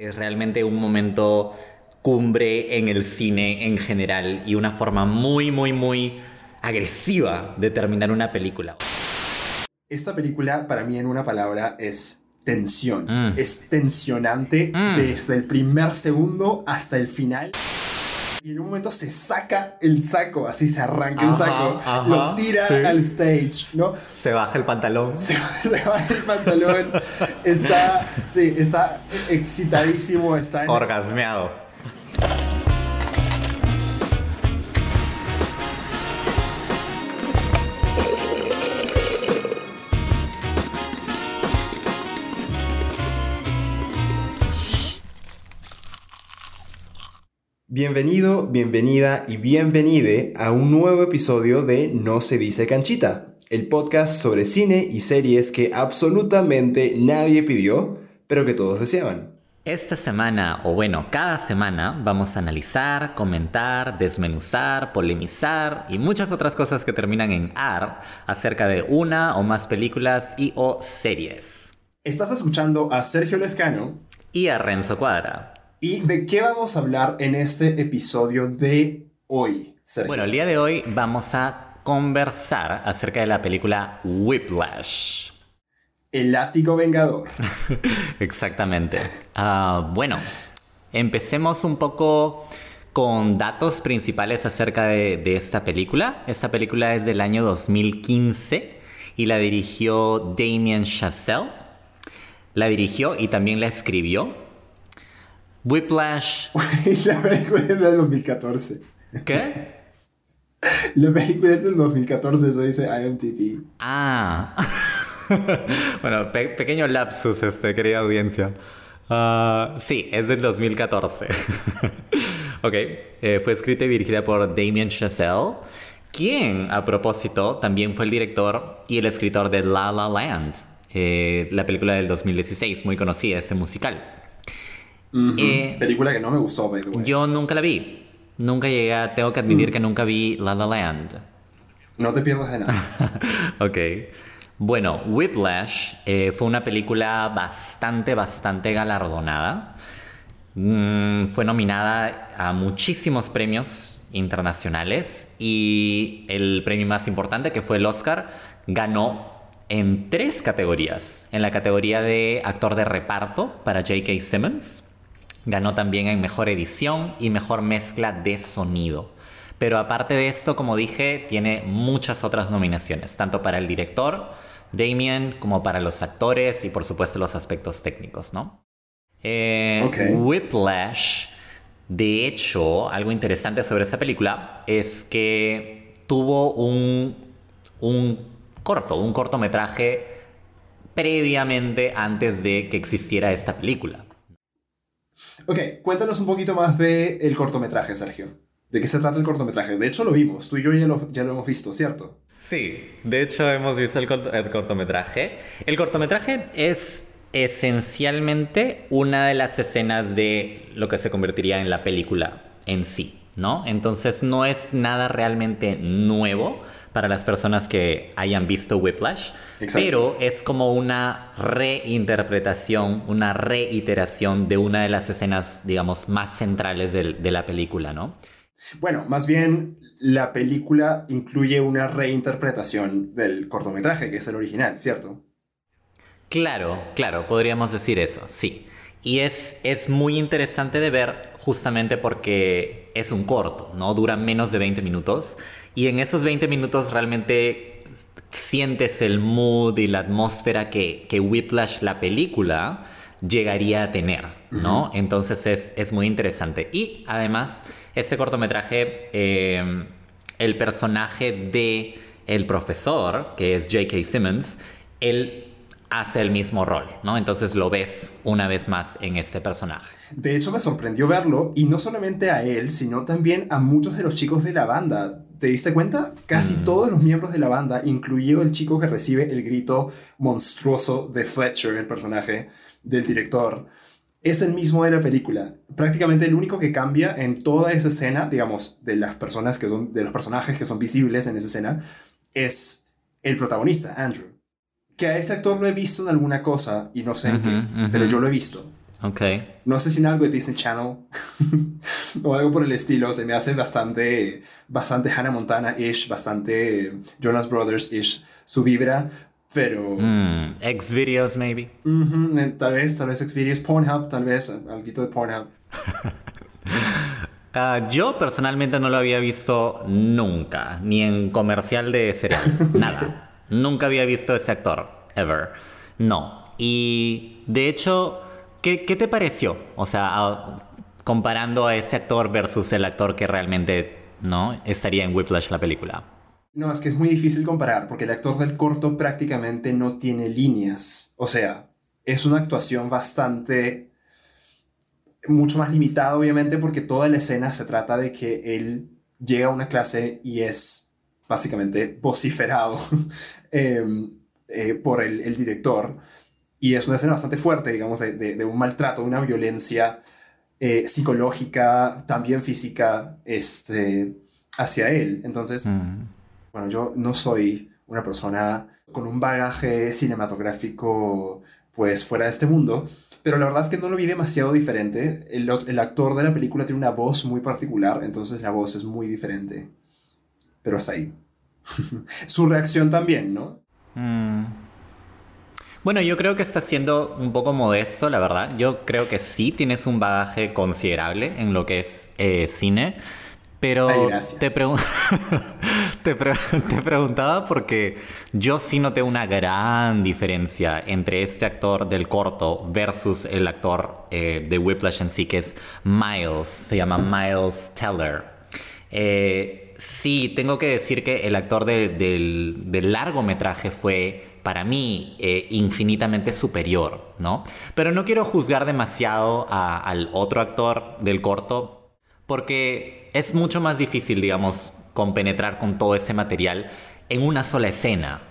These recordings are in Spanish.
Es realmente un momento cumbre en el cine en general y una forma muy, muy, muy agresiva de terminar una película. Esta película, para mí, en una palabra, es tensión. Mm. Es tensionante mm. desde el primer segundo hasta el final. Y en un momento se saca el saco, así se arranca el saco, lo tira al stage, ¿no? Se baja el pantalón. Se, baja el pantalón. está, sí, está excitadísimo, está... Orgasmeado. Bienvenido, bienvenida y bienvenide a un nuevo episodio de No se dice canchita, el podcast sobre cine y series que absolutamente nadie pidió, pero que todos deseaban. Esta semana, o bueno, cada semana, vamos a analizar, comentar, desmenuzar, polemizar y muchas otras cosas que terminan en AR acerca de una o más películas y o series. Estás escuchando a Sergio Lescano y a Renzo Cuadra. ¿Y de qué vamos a hablar en este episodio de hoy, Sergio? Bueno, el día de hoy vamos a conversar acerca de la película Whiplash. El látigo vengador. Exactamente. Ah, bueno, empecemos un poco con datos principales acerca de, de, esta película. Esta película es del año 2015 y la dirigió Damien Chazelle. La dirigió y también la escribió. Whiplash. la película es del 2014. ¿Qué? La película es del 2014, eso dice IMTV. Ah. bueno, pequeño lapsus, este, querida audiencia. Uh, sí, es del 2014. ok, eh, fue escrita y dirigida por Damien Chazelle, quien, a propósito, también fue el director y el escritor de La La Land, eh, la película del 2016, muy conocida, este musical. Eh, Película que no me gustó, by the way. Yo nunca la vi. Nunca llegué a, tengo que admitir mm. que nunca vi La La Land. No te pierdas de nada. ok. Bueno, Whiplash eh, fue una película bastante, bastante galardonada. Mm, fue nominada a muchísimos premios internacionales y el premio más importante, que fue el Oscar, ganó en tres categorías. En la categoría de actor de reparto para J.K. Simmons, Ganó también en mejor edición y mejor mezcla de sonido. Pero aparte de esto, como dije, tiene muchas otras nominaciones, tanto para el director, Damien, como para los actores y por supuesto los aspectos técnicos, ¿no? Eh, Whiplash, de hecho, algo interesante sobre esa película es que tuvo un, un corto, un cortometraje previamente antes de que existiera esta película. Ok, cuéntanos un poquito más del el cortometraje, Sergio. ¿De qué se trata el cortometraje? De hecho, lo vimos. Tú y yo ya lo, ya lo hemos visto, ¿cierto? Sí, de hecho hemos visto el, el cortometraje. El cortometraje es esencialmente una de las escenas de lo que se convertiría en la película en sí, ¿no? Entonces no es nada realmente nuevo para las personas que hayan visto Whiplash, pero es como una reinterpretación, una reiteración de una de las escenas, digamos, más centrales de, de la película, ¿no? Bueno, más bien la película incluye una reinterpretación del cortometraje, que es el original, ¿cierto? Claro, claro, podríamos decir eso, sí. Y es, es muy interesante de ver justamente porque es un corto, ¿no? Dura menos de 20 minutos y en esos 20 minutos realmente sientes el mood y la atmósfera que, que Whiplash, la película, llegaría a tener, ¿no? Entonces es, es, muy interesante. Y además, este cortometraje, eh, el personaje de el profesor, que es J.K. Simmons, él hace el mismo rol, ¿no? Entonces lo ves una vez más en este personaje. De hecho, me sorprendió verlo, y no solamente a él, sino también a muchos de los chicos de la banda. ¿Te diste cuenta? Casi mm. todos los miembros de la banda, incluido el chico que recibe el grito monstruoso de Fletcher, el personaje del director, es el mismo de la película. Prácticamente el único que cambia en toda esa escena, digamos, de las personas que son, de los personajes que son visibles en esa escena, es el protagonista, Andrew. Que a ese actor lo he visto en alguna cosa y no sé en qué, pero yo lo he visto. Ok. No sé si en algo de Disney Channel o algo por el estilo. Se me hace bastante, bastante Hannah Montana-ish, bastante Jonas Brothers-ish su vibra. Pero. Mm, Xvideos, maybe. tal vez, tal vez Xvideos, Pornhub, tal vez algo de Pornhub. Ah, yo personalmente no lo había visto nunca, ni en comercial de cereal, nada. Nunca había visto ese actor, ever. No. Y de hecho, ¿qué, te pareció? O sea, comparando a ese actor versus el actor que realmente no estaría en Whiplash la película. No, es que es muy difícil comparar porque el actor del corto prácticamente no tiene líneas. O sea, es una actuación bastante mucho más limitada, obviamente, porque toda la escena se trata de que él llega a una clase y es básicamente vociferado eh, por el, el, director. Y es una escena bastante fuerte, digamos, de, de, un maltrato, de una violencia eh, psicológica, también física, este, hacia él. Entonces, mm. bueno, yo no soy una persona con un bagaje cinematográfico, pues, fuera de este mundo, pero la verdad es que no lo vi demasiado diferente. El, el, actor de la película tiene una voz muy particular, entonces la voz es muy diferente. Pero hasta ahí. Su reacción también, ¿no? Mm. Bueno, yo creo que está siendo un poco modesto, la verdad. Yo creo que sí tienes un bagaje considerable en lo que es eh, cine. Pero te, te, te, preguntaba porque yo sí noté una gran diferencia entre este actor del corto versus el actor eh, de Whiplash en sí, que es Miles, se llama Miles Teller. Eh, sí, tengo que decir que el actor del, del largometraje fue para mí eh, infinitamente superior, ¿no? Pero no quiero juzgar demasiado al otro actor del corto porque es mucho más difícil, digamos, compenetrar con todo ese material en una sola escena.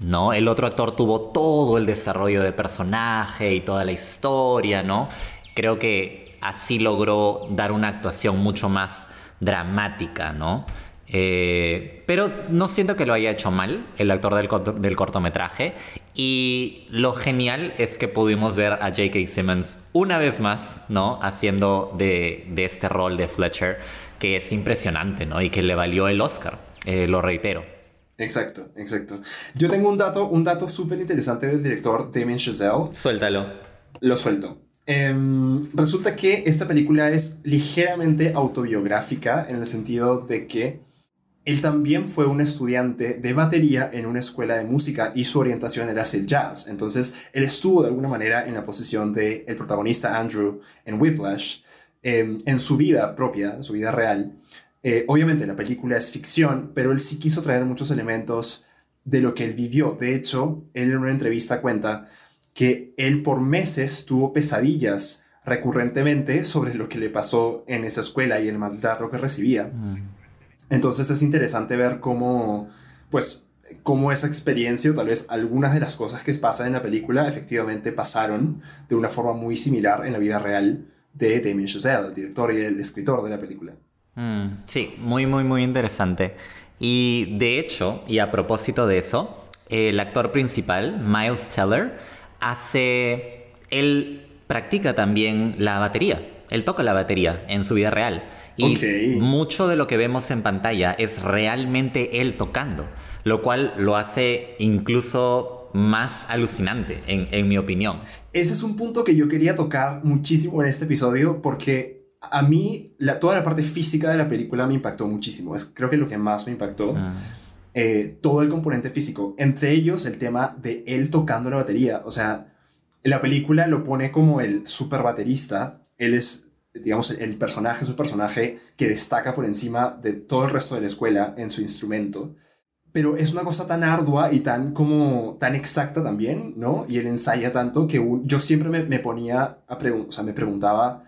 ¿No? El otro actor tuvo todo el desarrollo de personaje y toda la historia, ¿no? Creo que así logró dar una actuación mucho más dramática, ¿no? Eh, pero no siento que lo haya hecho mal el actor del, del, cortometraje. Y lo genial es que pudimos ver a J.K. Simmons una vez más, ¿no? Haciendo de, de, este rol de Fletcher, que es impresionante, ¿no? Y que le valió el Oscar, eh, lo reitero. Exacto, exacto. Yo tengo un dato, un dato súper interesante del director Damien Chazelle. Suéltalo. Lo suelto. Em, resulta que esta película es ligeramente autobiográfica en el sentido de que él también fue un estudiante de batería en una escuela de música y su orientación era hacia el jazz. Entonces, él estuvo de alguna manera en la posición de el protagonista Andrew en Whiplash em, en su vida propia, en su vida real. Eh, obviamente la película es ficción, pero él sí quiso traer muchos elementos de lo que él vivió. De hecho, él en una entrevista cuenta que él por meses tuvo pesadillas recurrentemente sobre lo que le pasó en esa escuela y el maltrato que recibía. Mm. Entonces es interesante ver cómo, pues, cómo esa experiencia o tal vez algunas de las cosas que pasan en la película efectivamente pasaron de una forma muy similar en la vida real de Damien Chazelle, el director y el escritor de la película. Mm, sí, muy, muy, muy interesante. Y de hecho, y a propósito de eso, el actor principal, Miles Teller, hace. Él practica también la batería. Él toca la batería en su vida real. Y mucho de lo que vemos en pantalla es realmente él tocando, lo cual lo hace incluso más alucinante, en, mi opinión. Ese es un punto que yo quería tocar muchísimo en este episodio porque a mí la, toda la parte física de la película me impactó muchísimo. Es creo que lo que más me impactó. Ah. Eh, todo el componente físico, entre ellos el tema de él tocando la batería. O sea, la película lo pone como el super baterista. Él es digamos, el personaje es un personaje que destaca por encima de todo el resto de la escuela en su instrumento. Pero es una cosa tan ardua y tan como tan exacta también, ¿no? Y él ensaya tanto que yo siempre me, ponía a preguntar, o sea, me preguntaba,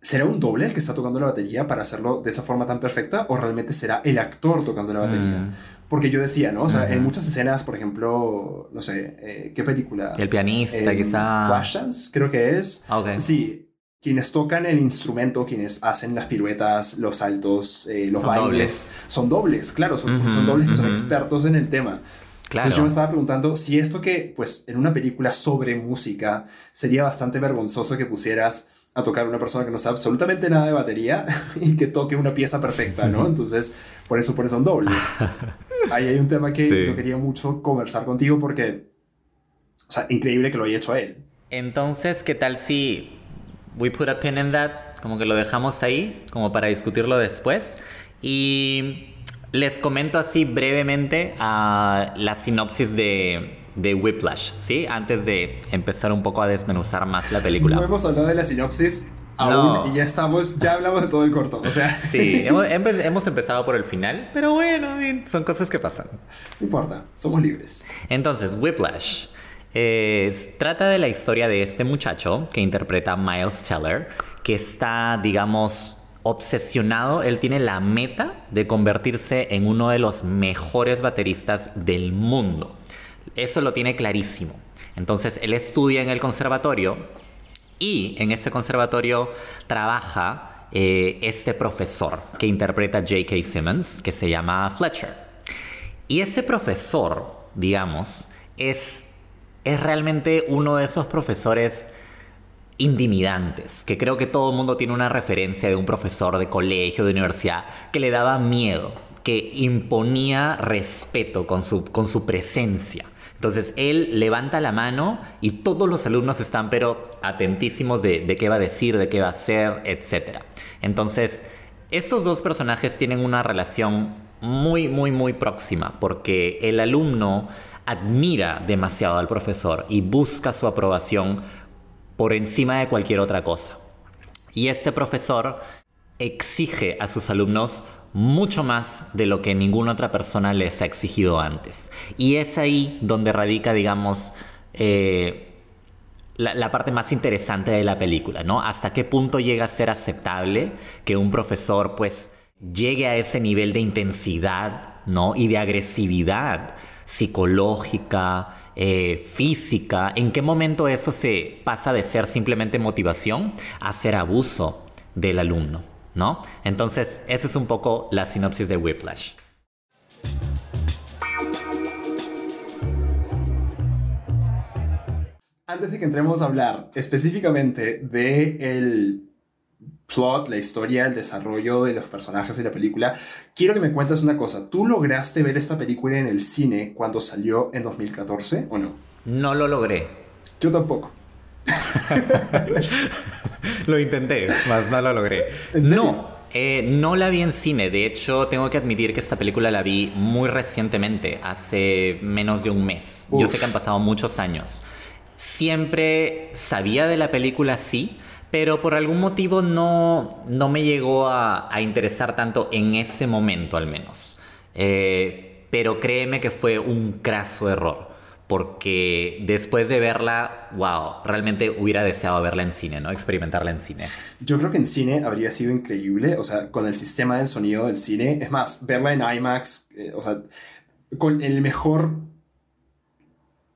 ¿será un doble el que está tocando la batería para hacerlo de esa forma tan perfecta o realmente será el actor tocando la batería? Mm. Porque yo decía, ¿no? O sea, en muchas escenas, por ejemplo, no sé, eh, ¿qué película? El pianista, quizá. Flashdance, creo que es. Ah, okay. Sí, quienes tocan el instrumento, quienes hacen las piruetas, los saltos, eh, los son bailes, dobles. son dobles, claro, son, dobles que son expertos en el tema. Claro. Entonces yo me estaba preguntando si esto que, pues, en una película sobre música sería bastante vergonzoso que pusieras a tocar una persona que no sabe absolutamente nada de batería y que toque una pieza perfecta, ¿no? Entonces, por eso por eso un doble. Ahí hay un tema que Sí. yo quería mucho conversar contigo porque, o sea, increíble que lo haya hecho él. Entonces, ¿qué tal si we put a pin in that? Como que lo dejamos ahí, como para discutirlo después. Y les comento así brevemente a la sinopsis de, de Whiplash, ¿sí? Antes de empezar un poco a desmenuzar más la película. No hemos hablado de la sinopsis aún No. y ya estamos, ya hablamos de todo el corto, o sea, Sí, hemos, hemos empezado por el final, pero bueno, son cosas que pasan. no importa, somos libres. Entonces, Whiplash. Trata de la historia de este muchacho que interpreta Miles Teller, que está, digamos, obsesionado. Él tiene la meta de convertirse en uno de los mejores bateristas del mundo. Eso lo tiene clarísimo. Entonces, él estudia en el conservatorio y en este conservatorio trabaja eh, este profesor que interpreta J.K. Simmons, que se llama Fletcher. Y ese profesor, digamos, es, es realmente uno de esos profesores intimidantes, que creo que todo el mundo tiene una referencia de un profesor de colegio, de universidad, que le daba miedo, que imponía respeto con su, con su presencia. Entonces él levanta la mano y todos los alumnos están pero atentísimos de, de qué va a decir, de qué va a hacer, etc. Entonces estos dos personajes tienen una relación muy, muy, muy próxima porque el alumno admira demasiado al profesor y busca su aprobación por encima de cualquier otra cosa. Y este profesor exige a sus alumnos mucho más de lo que ninguna otra persona les ha exigido antes. Y es ahí donde radica, digamos, eh, la, la parte más interesante de la película, ¿no? Hasta qué punto llega a ser aceptable que un profesor, pues, llegue a ese nivel de intensidad, ¿no? Y de agresividad psicológica, eh, física. ¿En qué momento eso se pasa de ser simplemente motivación a ser abuso del alumno, ¿no? Entonces, esa es un poco la sinopsis de Whiplash. Antes de que entremos a hablar específicamente de el plot, la historia, el desarrollo de los personajes de la película, quiero que me cuentes una cosa. ¿Tú lograste ver esta película en el cine cuando salió en 2014 o no? No lo logré. Yo tampoco. Lo intenté, más no lo logré. No, eh, no la vi en cine. De hecho, tengo que admitir que esta película la vi muy recientemente, hace menos de un mes. Yo Uf. sé que han pasado muchos años. Siempre sabía de la película, sí, pero por algún motivo no, no me llegó a, a interesar tanto en ese momento al menos. Eh, pero créeme que fue un craso error. Porque después de verla, wow, realmente hubiera deseado verla en cine, ¿no? Experimentarla en cine. Yo creo que en cine habría sido increíble, o sea, con el sistema del sonido del cine. Es más, verla en IMAX, eh, o sea, con el mejor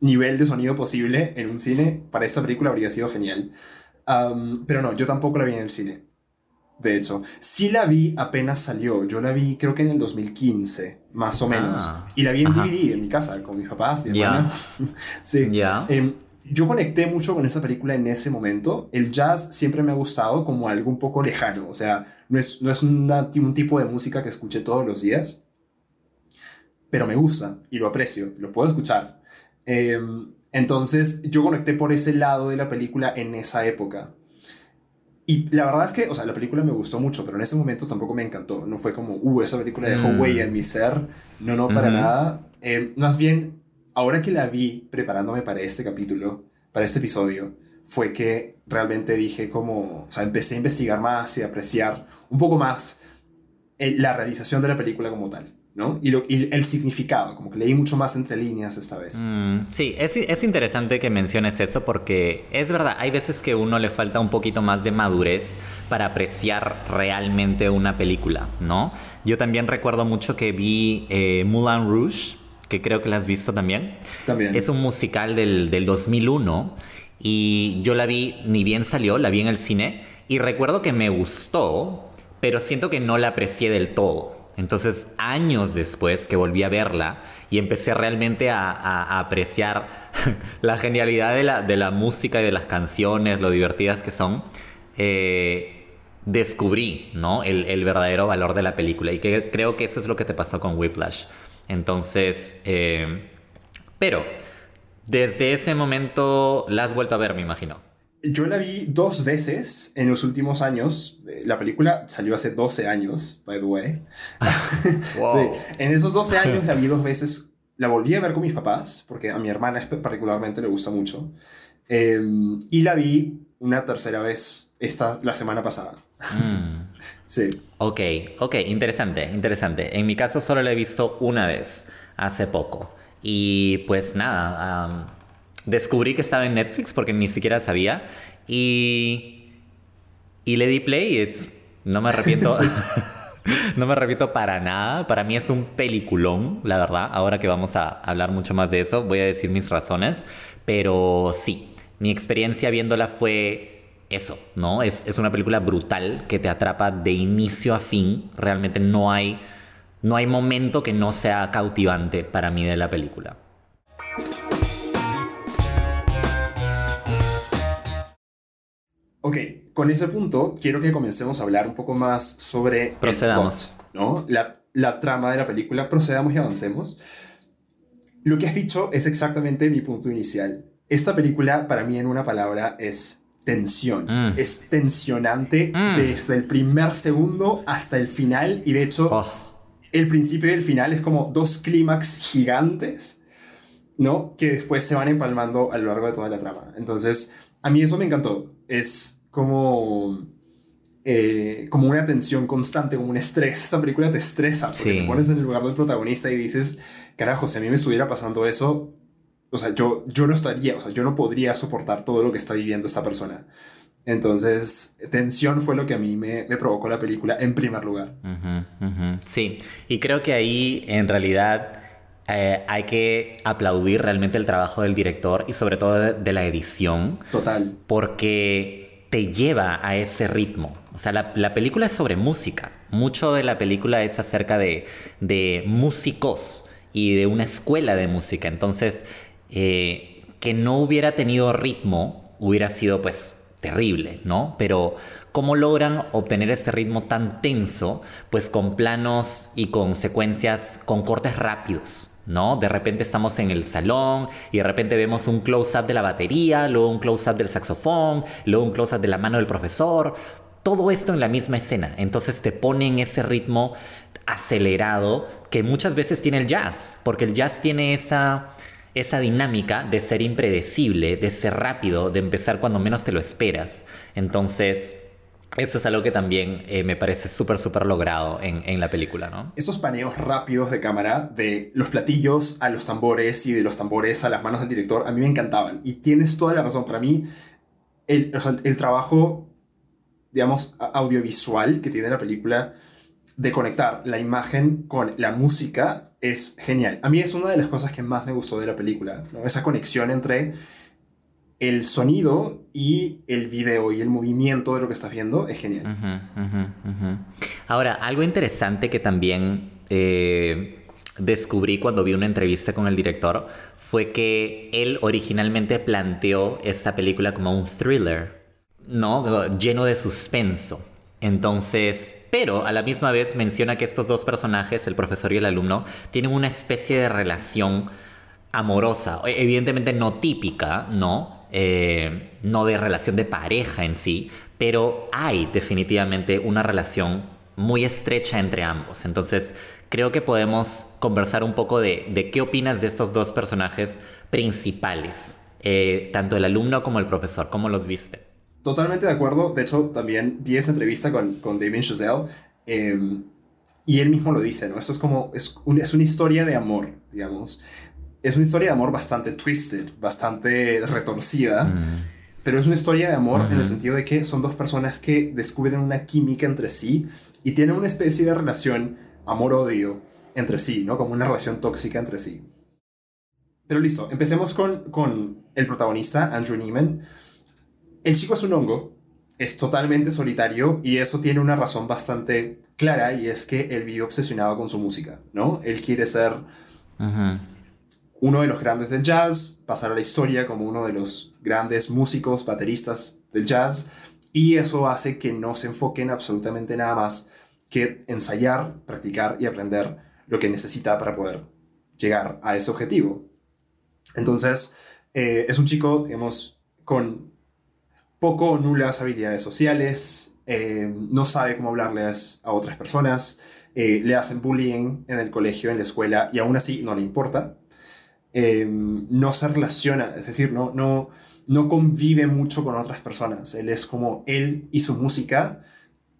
nivel de sonido posible en un cine, para esta película habría sido genial. Pero no, yo tampoco la vi en el cine. De hecho, sí la vi apenas salió. Yo la vi creo que en el 2015, más o menos. Ah, y la vi en ajá. DVD en mi casa, con mis papás, mi hermana. sí. Ya. Em, yo conecté mucho con esa película en ese momento. El jazz siempre me ha gustado como algo un poco lejano. O sea, no es, no es una- un tipo de música que escuché todos los días. Pero me gusta y lo aprecio, lo puedo escuchar. Em, entonces yo conecté por ese lado de la película en esa época. Y la verdad es que, o sea, la película me gustó mucho, pero en ese momento tampoco me encantó. No fue como, uh, esa película dejó Mm. huella en mi ser. No, no, para nada. Eh, más bien, ahora que la vi preparándome para este capítulo, para este episodio, fue que realmente dije como, o sea, empecé a investigar más y a apreciar un poco más eh, la realización de la película como tal, ¿no? Y, lo- y el significado, como que leí mucho más entre líneas esta vez. Mm, sí, es, es interesante que menciones eso porque es verdad, hay veces que uno le falta un poquito más de madurez para apreciar realmente una película, ¿no? Yo también recuerdo mucho que vi eh, Moulin Rouge, que creo que la has visto también. También. Es un musical del, del 2001 y yo la vi, ni bien salió, la vi en el cine y recuerdo que me gustó, pero siento que no la aprecié del todo. Entonces, años después que volví a verla y empecé realmente a, apreciar la genialidad de la, de la, música y de las canciones, lo divertidas que son, eh, descubrí ¿no? el, verdadero valor de la película. Y creo que eso es lo que te pasó con Whiplash. Entonces, eh, pero desde ese momento la has vuelto a ver, me imagino. Yo la vi dos veces en los últimos años. La película salió hace 12 años, by the way. En esos 12 años la vi dos veces. La volví a ver con mis papás, porque a mi hermana particularmente le gusta mucho. Em, y la vi una tercera vez esta, la semana pasada. Mm. Sí. Ok, ok, interesante, interesante. En mi caso solo la he visto una vez, hace poco. Y pues nada, descubrí que estaba en Netflix porque ni siquiera sabía. Y, y le di play. Es, no me arrepiento. no me arrepiento para nada. Para mí es un peliculón, la verdad. Ahora que vamos a hablar mucho más de eso, voy a decir mis razones. Pero sí, mi experiencia viéndola fue eso, ¿no? Es, es una película brutal que te atrapa de inicio a fin. Realmente no hay, no hay momento que no sea cautivante para mí de la película. Ok, con ese punto quiero que comencemos a hablar un poco más sobre Procedamos. ¿no? La, la, trama de la película. Procedamos y avancemos. Lo que has dicho es exactamente mi punto inicial. Esta película, para mí, en una palabra, es tensión. Mm. Es tensionante mm. desde el primer segundo hasta el final. Y de hecho, oh. el principio y el final es como dos clímax gigantes, ¿no? Que después se van empalmando a lo largo de toda la trama. Entonces, a mí eso me encantó. Es como, eh, como una tensión constante, como un estrés. Esta película te estresa porque te pones en el lugar del protagonista y dices, carajo, si a mí me estuviera pasando eso, o sea, yo, yo no estaría, o sea, yo no podría soportar todo lo que está viviendo esta persona. Entonces, tensión fue lo que a mí me, me provocó la película en primer lugar. Sí, y creo que ahí en realidad eh, hay que aplaudir realmente el trabajo del director y sobre todo de la edición. Total. Porque te lleva a ese ritmo. O sea, la, película es sobre música. Mucho de la película es acerca de, músicos y de una escuela de música. Entonces, eh, que no hubiera tenido ritmo hubiera sido pues terrible, ¿no? Pero ¿cómo logran obtener este ritmo tan tenso? Pues con planos y con secuencias, con cortes rápidos. ¿No? De repente estamos en el salón y de repente vemos un close-up de la batería, luego un close-up del saxofón, luego un close-up de la mano del profesor. Todo esto en la misma escena. Entonces te pone en ese ritmo acelerado que muchas veces tiene el jazz, porque el jazz tiene esa, esa dinámica de ser impredecible, de ser rápido, de empezar cuando menos te lo esperas. Entonces, esto es algo que también eh, me parece súper, súper logrado en, en, la película, ¿no? Esos paneos rápidos de cámara, de los platillos a los tambores y de los tambores a las manos del director, a mí me encantaban. Y tienes toda la razón. Para mí, el, el trabajo, digamos, audiovisual que tiene la película de conectar la imagen con la música es genial. A mí es una de las cosas que más me gustó de la película, ¿no? Esa conexión entre el sonido y el video y el movimiento de lo que estás viendo es genial. Ahora, algo interesante que también eh, descubrí cuando vi una entrevista con el director fue que él originalmente planteó esta película como un thriller, ¿no? Lleno de suspenso. Entonces, pero a la misma vez menciona que estos dos personajes, el profesor y el alumno, tienen una especie de relación amorosa, evidentemente no típica, ¿no? Eh, no de relación de pareja en sí, pero hay definitivamente una relación muy estrecha entre ambos. Entonces, creo que podemos conversar un poco de, qué opinas de estos dos personajes principales, eh, tanto el alumno como el profesor, ¿cómo los viste? Totalmente de acuerdo. De hecho, también vi esa entrevista con, con David Chazelle. Em, y él mismo lo dice, ¿no? Esto es como, es, es una historia de amor, digamos es una historia de amor bastante twisted, bastante retorcida, mm. pero es una historia de amor en el sentido de que son dos personas que descubren una química entre sí y tienen una especie de relación amor-odio entre sí, ¿no? Como una relación tóxica entre sí. Pero listo, empecemos con, con el protagonista, Andrew Neiman. El chico es un hongo, es totalmente solitario y eso tiene una razón bastante clara y es que él vive obsesionado con su música, ¿no? Él quiere ser uno de los grandes del jazz, pasar a la historia como uno de los grandes músicos, bateristas del jazz y eso hace que no se enfoquen absolutamente nada más que ensayar, practicar y aprender lo que necesita para poder llegar a ese objetivo. Entonces, eh, es un chico, digamos, con poco o nulas habilidades sociales, eh, no sabe cómo hablarles a otras personas, eh, le hacen bullying en el colegio, en la escuela, y aún así no le importa. No se relaciona, es decir, no, no, no convive mucho con otras personas. Él es como él y su música.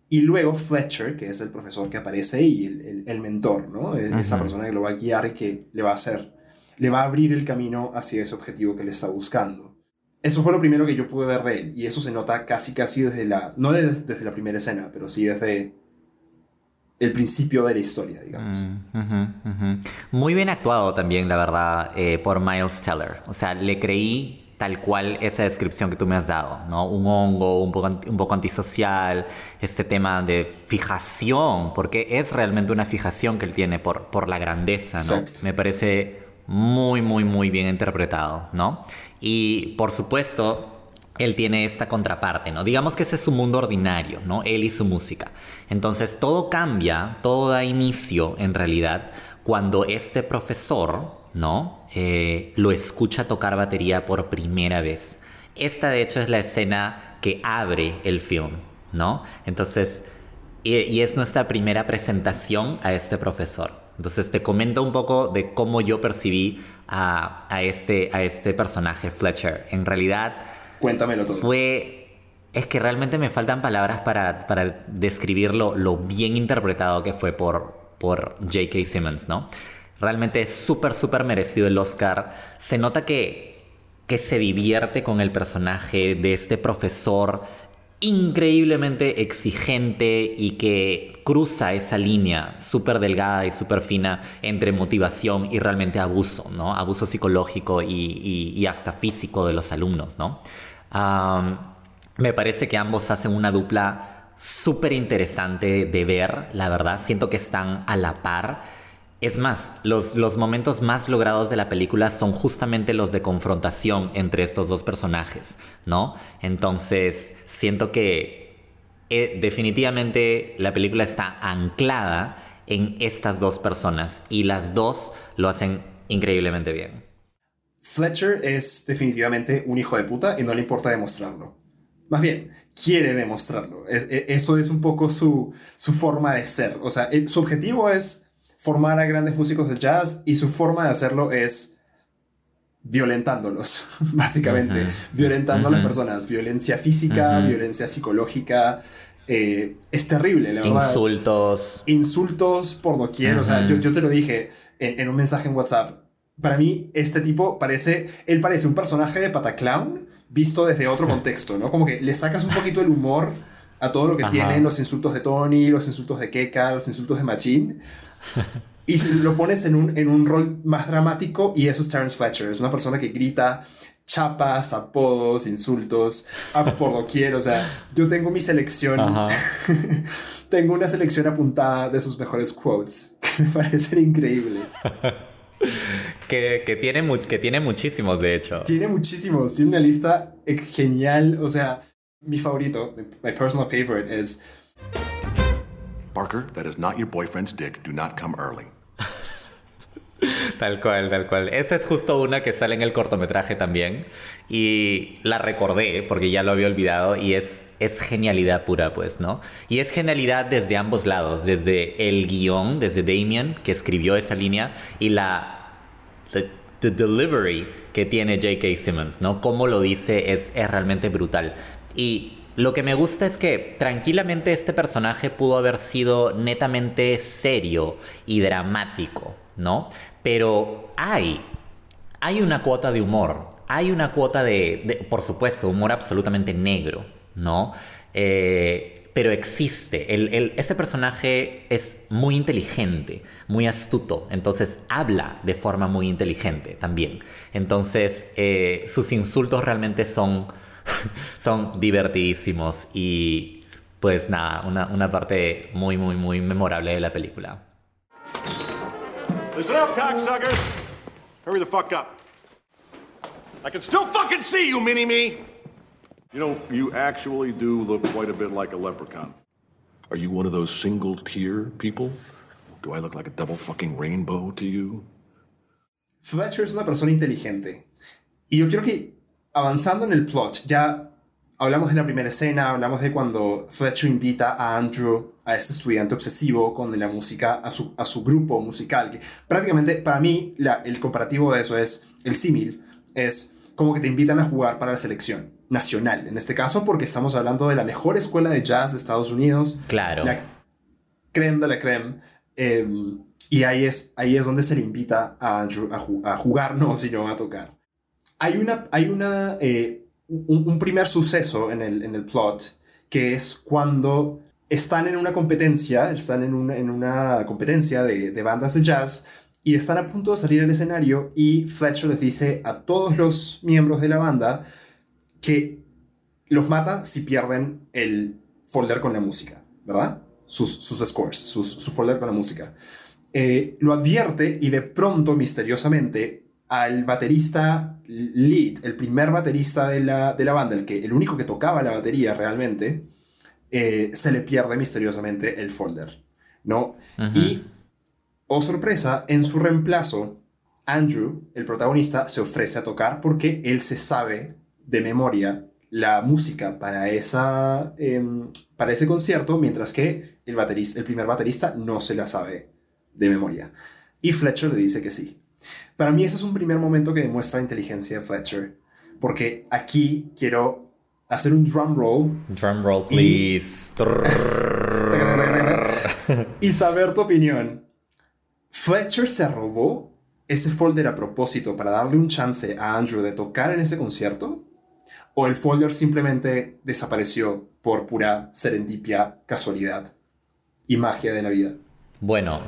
Y luego Fletcher, que es el profesor que aparece y el, el, mentor, ¿no? Esa persona que lo va a guiar y que le va a hacer, le va a abrir el camino hacia ese objetivo que le está buscando. Eso fue lo primero que yo pude ver de él. Y eso se nota casi, casi desde la, no desde, la primera escena, pero sí desde el principio de la historia, digamos. Mm, Muy bien actuado también, la verdad, eh, por Miles Teller. O sea, le creí tal cual esa descripción que tú me has dado, ¿no? Un hongo, un poco, un poco antisocial, este tema de fijación, porque es realmente una fijación que él tiene por, por la grandeza, ¿no? Me parece muy, muy, muy bien interpretado, ¿no? Y por supuesto, él tiene esta contraparte, ¿no? Digamos que ese es su mundo ordinario, ¿no? Él y su música. Entonces todo cambia, todo da inicio en realidad cuando este profesor, ¿no? Eh, lo escucha tocar batería por primera vez. Esta de hecho es la escena que abre el film, ¿no? Entonces, y, es nuestra primera presentación a este profesor. Entonces te comento un poco de cómo yo percibí a, este, a este personaje Fletcher. En realidad... Cuéntamelo todo. Fue es que realmente me faltan palabras para, para describir lo, bien interpretado que fue por, por J.K. Simmons, ¿no? Realmente es súper, súper merecido el Oscar. Se nota que, que se divierte con el personaje de este profesor increíblemente exigente y que cruza esa línea súper delgada y súper fina entre motivación y realmente abuso, ¿no? Abuso psicológico y, hasta físico de los alumnos, ¿no? Me parece que ambos hacen una dupla súper interesante de ver, la verdad. Siento que están a la par es más, los, los, momentos más logrados de la película son justamente los de confrontación entre estos dos personajes, ¿no? Entonces, siento que eh, definitivamente la película está anclada en estas dos personas y las dos lo hacen increíblemente bien. Fletcher es definitivamente un hijo de puta y no le importa demostrarlo. Más bien, quiere demostrarlo. E, eso es un poco su, su forma de ser. O sea, su objetivo es formar a grandes músicos de jazz y su forma de hacerlo es violentándolos, básicamente, violentando a las personas, violencia física, violencia psicológica. Eh, es terrible, la verdad. Insultos. Insultos por doquier. O sea, yo, te lo dije en, un mensaje en WhatsApp. Para mí, este tipo parece. Él parece un personaje de Pataclown visto desde otro contexto, ¿no? Como que le sacas un poquito el humor a todo lo que tienen los insultos de Tony, los insultos de Keka, los insultos de Machine y lo pones en un, en un rol más dramático y eso es Terence Fletcher. Es una persona que grita chapas, apodos, insultos, a por doquier. O sea, yo tengo mi selección. tengo una selección apuntada de sus mejores quotes que me parecen increíbles. Que, que, tiene, que tiene muchísimos, de hecho. Tiene muchísimos. Tiene una lista genial. O sea, mi favorito, mi personal favorite es Parker, that is not your boyfriend's dick. Do not come early. Tal cual, tal cual. Esa es justo una que sale en el cortometraje también. Y la recordé porque ya lo había olvidado y es, es genialidad pura, pues, ¿no? Y es genialidad desde ambos lados, desde el guion, desde Damien, que escribió esa línea, y la... The, delivery que tiene J.K. Simmons, ¿no? Cómo lo dice es, es realmente brutal. Y lo que me gusta es que tranquilamente este personaje pudo haber sido netamente serio y dramático, ¿no? Pero hay, hay una cuota de humor, hay una cuota de, por supuesto, humor absolutamente negro, ¿no? Eh, pero existe. este personaje es muy inteligente, muy astuto, entonces habla de forma muy inteligente también. Entonces, eh, sus insultos realmente son Son divertidísimos y pues nada, una, una parte muy, muy, muy memorable de la película. Listen up, cocksuckers. Hurry the fuck up. I can still fucking see you, mini-me. You know, you actually do look quite a bit like a leprechaun. Are you one of those single-tier people? Do I look like a double fucking rainbow to you? Fletcher es una persona inteligente. Y yo quiero que, avanzando en el plot, ya hablamos de la primera escena, hablamos de cuando Fletcher invita a Andrew, a este estudiante obsesivo con la música, a su, a su grupo musical, que prácticamente para mí la, el comparativo de eso es, el símil, es como que te invitan a jugar para la selección nacional, en este caso porque estamos hablando de la mejor escuela de jazz de Estados Unidos. Claro. La creme de la creme. Em, y ahí es, ahí es donde se le invita a a, a jugar, no, sino a tocar. Hay una, hay una eh, un, primer suceso en el, en el plot, que es cuando están en una competencia, están en una, en una competencia de, de, bandas de jazz y están a punto de salir al escenario y Fletcher les dice a todos los miembros de la banda que los mata si pierden el folder con la música, ¿verdad? Sus, sus scores, sus, su folder con la música. Eh, lo advierte y de pronto, misteriosamente, al baterista lead, el primer baterista de la, de la banda, el, que, el único que tocaba la batería realmente, eh, se le pierde misteriosamente el folder, ¿no? Y, oh sorpresa, en su reemplazo, Andrew, el protagonista, se ofrece a tocar porque él se sabe de memoria la música para, esa, em, para ese concierto, mientras que el, baterista, el primer baterista no se la sabe de memoria. Y Fletcher le dice que sí. Para mí ese es un primer momento que demuestra la inteligencia de Fletcher, porque aquí quiero hacer un drum roll. Drum roll, please. Y, saber tu opinión. ¿Fletcher se robó ese folder a propósito para darle un chance a Andrew de tocar en ese concierto? ¿O el folder simplemente desapareció por pura serendipia, casualidad y magia de la vida? Bueno,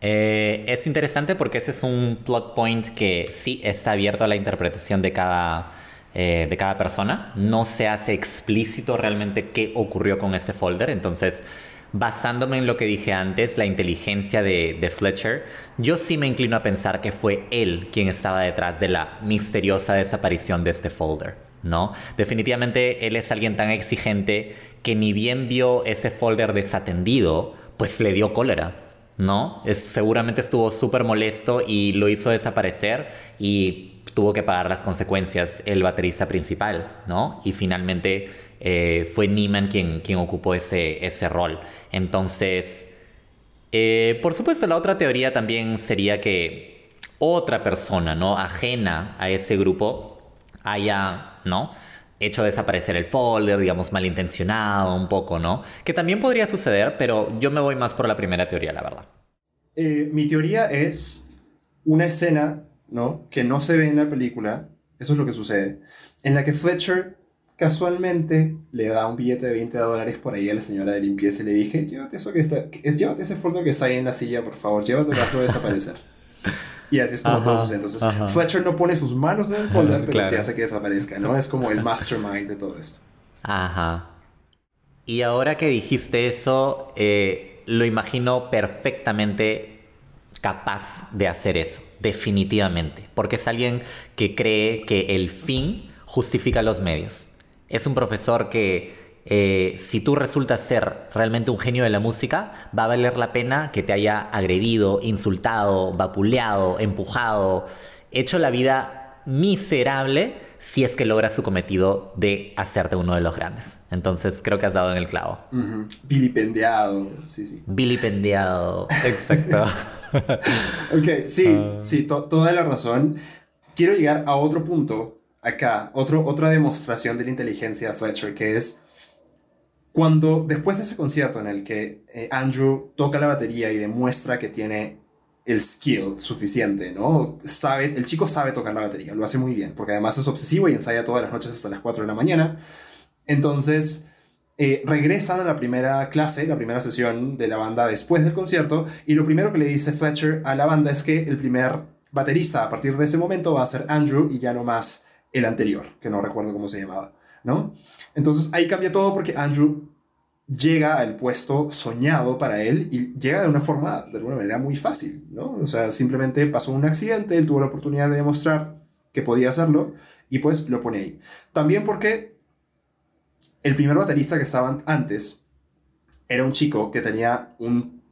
eh, es interesante porque ese es un plot point que sí está abierto a la interpretación de cada, eh, de cada persona. No se hace explícito realmente qué ocurrió con ese folder. Entonces, basándome en lo que dije antes, la inteligencia de, de, Fletcher, yo sí me inclino a pensar que fue él quien estaba detrás de la misteriosa desaparición de este folder. ¿No? Definitivamente él es alguien tan exigente que ni bien vio ese folder desatendido, pues le dio cólera. ¿no? Es, seguramente estuvo súper molesto y lo hizo desaparecer y tuvo que pagar las consecuencias el baterista principal, ¿no? Y finalmente eh, fue Neiman quien, quien ocupó ese, ese rol. Entonces, eh, por supuesto, la otra teoría también sería que otra persona, ¿no? Ajena a ese grupo haya, ¿no? hecho desaparecer el folder, digamos, malintencionado un poco, ¿no? Que también podría suceder, pero yo me voy más por la primera teoría, la verdad. Eh, mi teoría es una escena, ¿no? Que no se ve en la película, eso es lo que sucede, en la que Fletcher casualmente le da un billete de 20 dólares por ahí a la señora de limpieza y le dije, llévate eso que está, llévate ese folder que está ahí en la silla, por favor, llévate a desaparecer. Y así es como todo sucede. Entonces, Fletcher no pone sus manos en el folder, pero sí hace que desaparezca, ¿no? Es como el mastermind de todo esto. Ajá. Y ahora que dijiste eso, eh, lo imagino perfectamente capaz de hacer eso, definitivamente. Porque es alguien que cree que el fin justifica los medios. Es un profesor que eh, si tú resultas ser realmente un genio de la música, va a valer la pena que te haya agredido, insultado, vapuleado, empujado, hecho la vida miserable si es que logras su cometido de hacerte uno de los grandes. Entonces creo que has dado en el clavo. Uh Vilipendiado, sí, sí. Vilipendiado, exacto. ok, sí, ah. sí, toda la razón. Quiero llegar a otro punto acá, otro, otra demostración de la inteligencia de Fletcher, que es cuando después de ese concierto en el que eh, Andrew toca la batería y demuestra que tiene el skill suficiente, ¿no? Sabe, el chico sabe tocar la batería, lo hace muy bien, porque además es obsesivo y ensaya todas las noches hasta las 4 de la mañana. Entonces, eh, regresan a la primera clase, la primera sesión de la banda después del concierto, y lo primero que le dice Fletcher a la banda es que el primer baterista a partir de ese momento va a ser Andrew y ya no más el anterior, que no recuerdo cómo se llamaba. ¿no? Entonces ahí cambia todo porque Andrew llega al puesto soñado para él y llega de una forma, de alguna manera, muy fácil, ¿no? O sea, simplemente pasó un accidente, él tuvo la oportunidad de demostrar que podía hacerlo y pues lo pone ahí. También porque el primer baterista que estaba antes era un chico que tenía un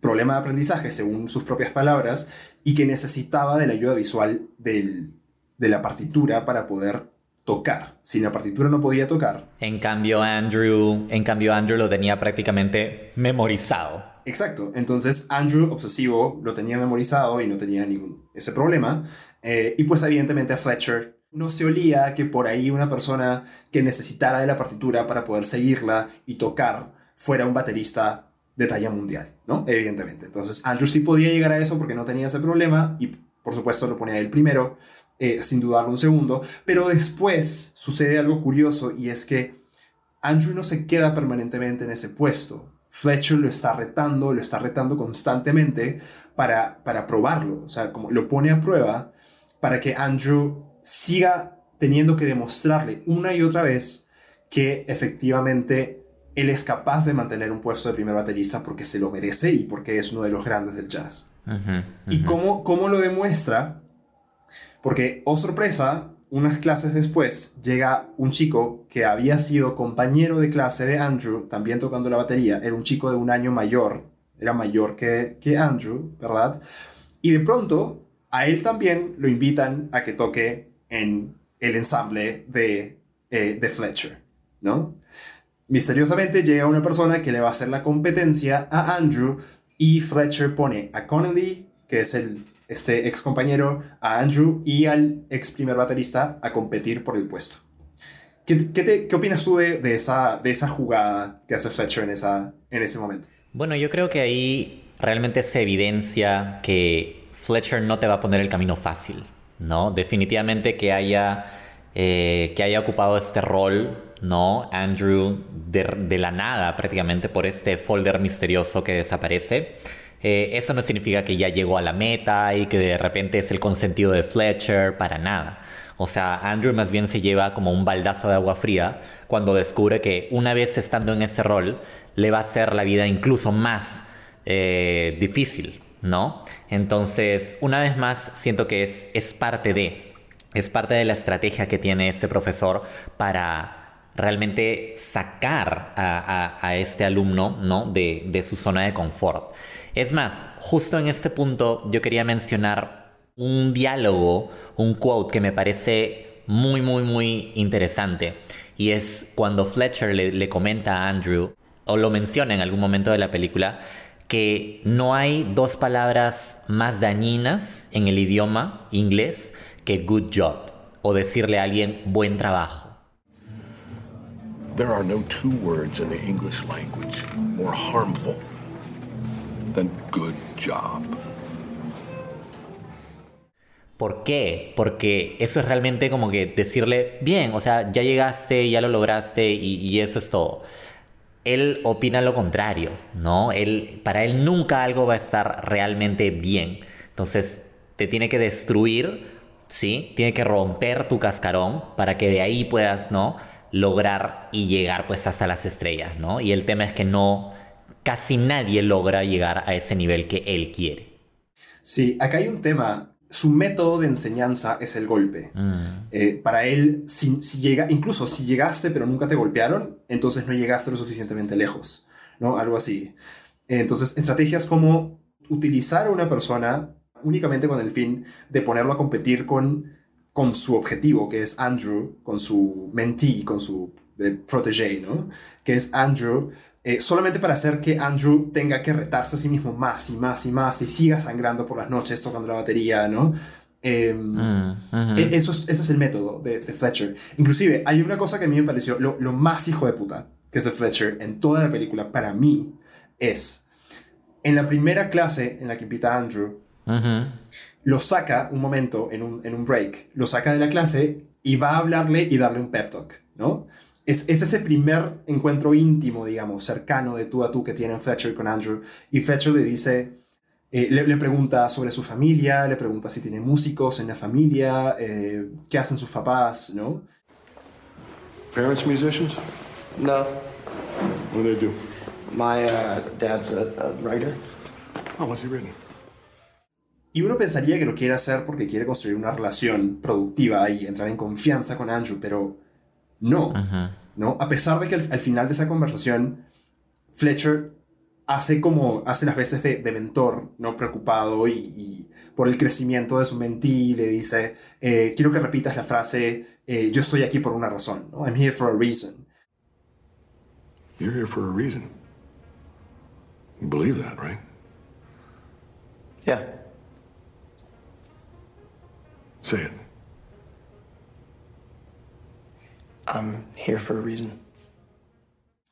problema de aprendizaje, según sus propias palabras, y que necesitaba de la ayuda visual del, de la partitura para poder tocar. Sin la partitura no podía tocar. En cambio, Andrew, en cambio, Andrew lo tenía prácticamente memorizado. Exacto. Entonces, Andrew, obsesivo, lo tenía memorizado y no tenía ningún ese problema. Eh, y pues, evidentemente, a Fletcher no se olía que por ahí una persona que necesitara de la partitura para poder seguirla y tocar fuera un baterista de talla mundial, ¿no? Evidentemente. Entonces, Andrew sí podía llegar a eso porque no tenía ese problema y, por supuesto, lo ponía él primero eh, sin dudarlo un segundo, pero después sucede algo curioso y es que Andrew no se queda permanentemente en ese puesto. Fletcher lo está retando, lo está retando constantemente para, para probarlo, o sea, como lo pone a prueba para que Andrew siga teniendo que demostrarle una y otra vez que efectivamente él es capaz de mantener un puesto de primer baterista porque se lo merece y porque es uno de los grandes del jazz. ¿Y cómo, cómo lo demuestra? Porque, oh sorpresa, unas clases después llega un chico que había sido compañero de clase de Andrew, también tocando la batería, era un chico de un año mayor, era mayor que, que Andrew, ¿verdad? Y de pronto a él también lo invitan a que toque en el ensamble de, eh, de Fletcher, ¿no? Misteriosamente llega una persona que le va a hacer la competencia a Andrew y Fletcher pone a Connolly, que es el este ex compañero, a Andrew y al ex primer baterista a competir por el puesto. ¿Qué, qué, opinas tú de, de, esa, de esa jugada que hace Fletcher en, esa, en ese momento? Bueno, yo creo que ahí realmente se evidencia que Fletcher no te va a poner el camino fácil, ¿no? Definitivamente que haya, eh, que haya ocupado este rol, ¿no? Andrew de, de la nada prácticamente por este folder misterioso que desaparece eh, eso no significa que ya llegó a la meta y que de repente es el consentido de Fletcher, para nada. O sea, Andrew más bien se lleva como un baldazo de agua fría cuando descubre que una vez estando en ese rol le va a hacer la vida incluso más eh, difícil, ¿no? Entonces, una vez más, siento que es, es parte de, es parte de la estrategia que tiene este profesor para realmente sacar a, este alumno ¿no? de, su zona de confort. Es más, justo en este punto yo quería mencionar un diálogo, un quote que me parece muy, muy, muy interesante. Y es cuando Fletcher le, le comenta a Andrew, o lo menciona en algún momento de la película, que no hay dos palabras más dañinas en el idioma inglés que good job o decirle a alguien buen trabajo. There are no two words in the English language more harmful than good job. ¿Por qué? Porque eso es realmente como que decirle, bien, o sea, ya llegaste, ya lo lograste y, y eso es todo. Él opina lo contrario, ¿no? Él, para él nunca algo va a estar realmente bien. Entonces, te tiene que destruir, ¿sí? Tiene que romper tu cascarón para que de ahí puedas, ¿no? Lograr y llegar pues hasta las estrellas, ¿no? Y el tema es que no, casi nadie logra llegar a ese nivel que él quiere. Sí, acá hay un tema. Su método de enseñanza es el golpe. Mm. Eh, para él, si, llega, incluso si llegaste pero nunca te golpearon, entonces no llegaste lo suficientemente lejos, ¿no? Algo así. Entonces, estrategias como utilizar a una persona únicamente con el fin de ponerlo a competir con con su objetivo, que es Andrew, con su mentee, con su eh, protégé, ¿no? Que es Andrew, eh, solamente para hacer que Andrew tenga que retarse a sí mismo más y más y más y siga sangrando por las noches tocando la batería, ¿no? Em, mm, e-, eso ese es el método de, Fletcher. Inclusive, hay una cosa que a mí me pareció lo, más hijo de puta que es de Fletcher en toda la película, para mí, es en la primera clase en la que invita a Andrew, lo saca un momento en un, en un break, lo saca de la clase y va a hablarle y darle un pep talk, ¿no? Es, es, ese primer encuentro íntimo, digamos, cercano de tú a tú que tienen Fletcher con Andrew. Y Fletcher le dice, eh, le, pregunta sobre su familia, le pregunta si tiene músicos en la familia, eh, qué hacen sus papás, ¿no? Parents musicians? No, What do they do? my uh, dad's a, a writer. Oh, what's he written? Y uno pensaría que lo quiere hacer porque quiere construir una relación productiva y entrar en confianza con Andrew, pero no. ¿no? A pesar de que al, al final de esa conversación, Fletcher hace como hace las veces de, de mentor, ¿no? Preocupado y, y por el crecimiento de su mentí, le dice, eh, quiero que repitas la frase, eh, yo estoy aquí por una razón, ¿no? I'm here for a reason. You're here for a reason. You believe that, right? Yeah. Say it. I'm here for a reason.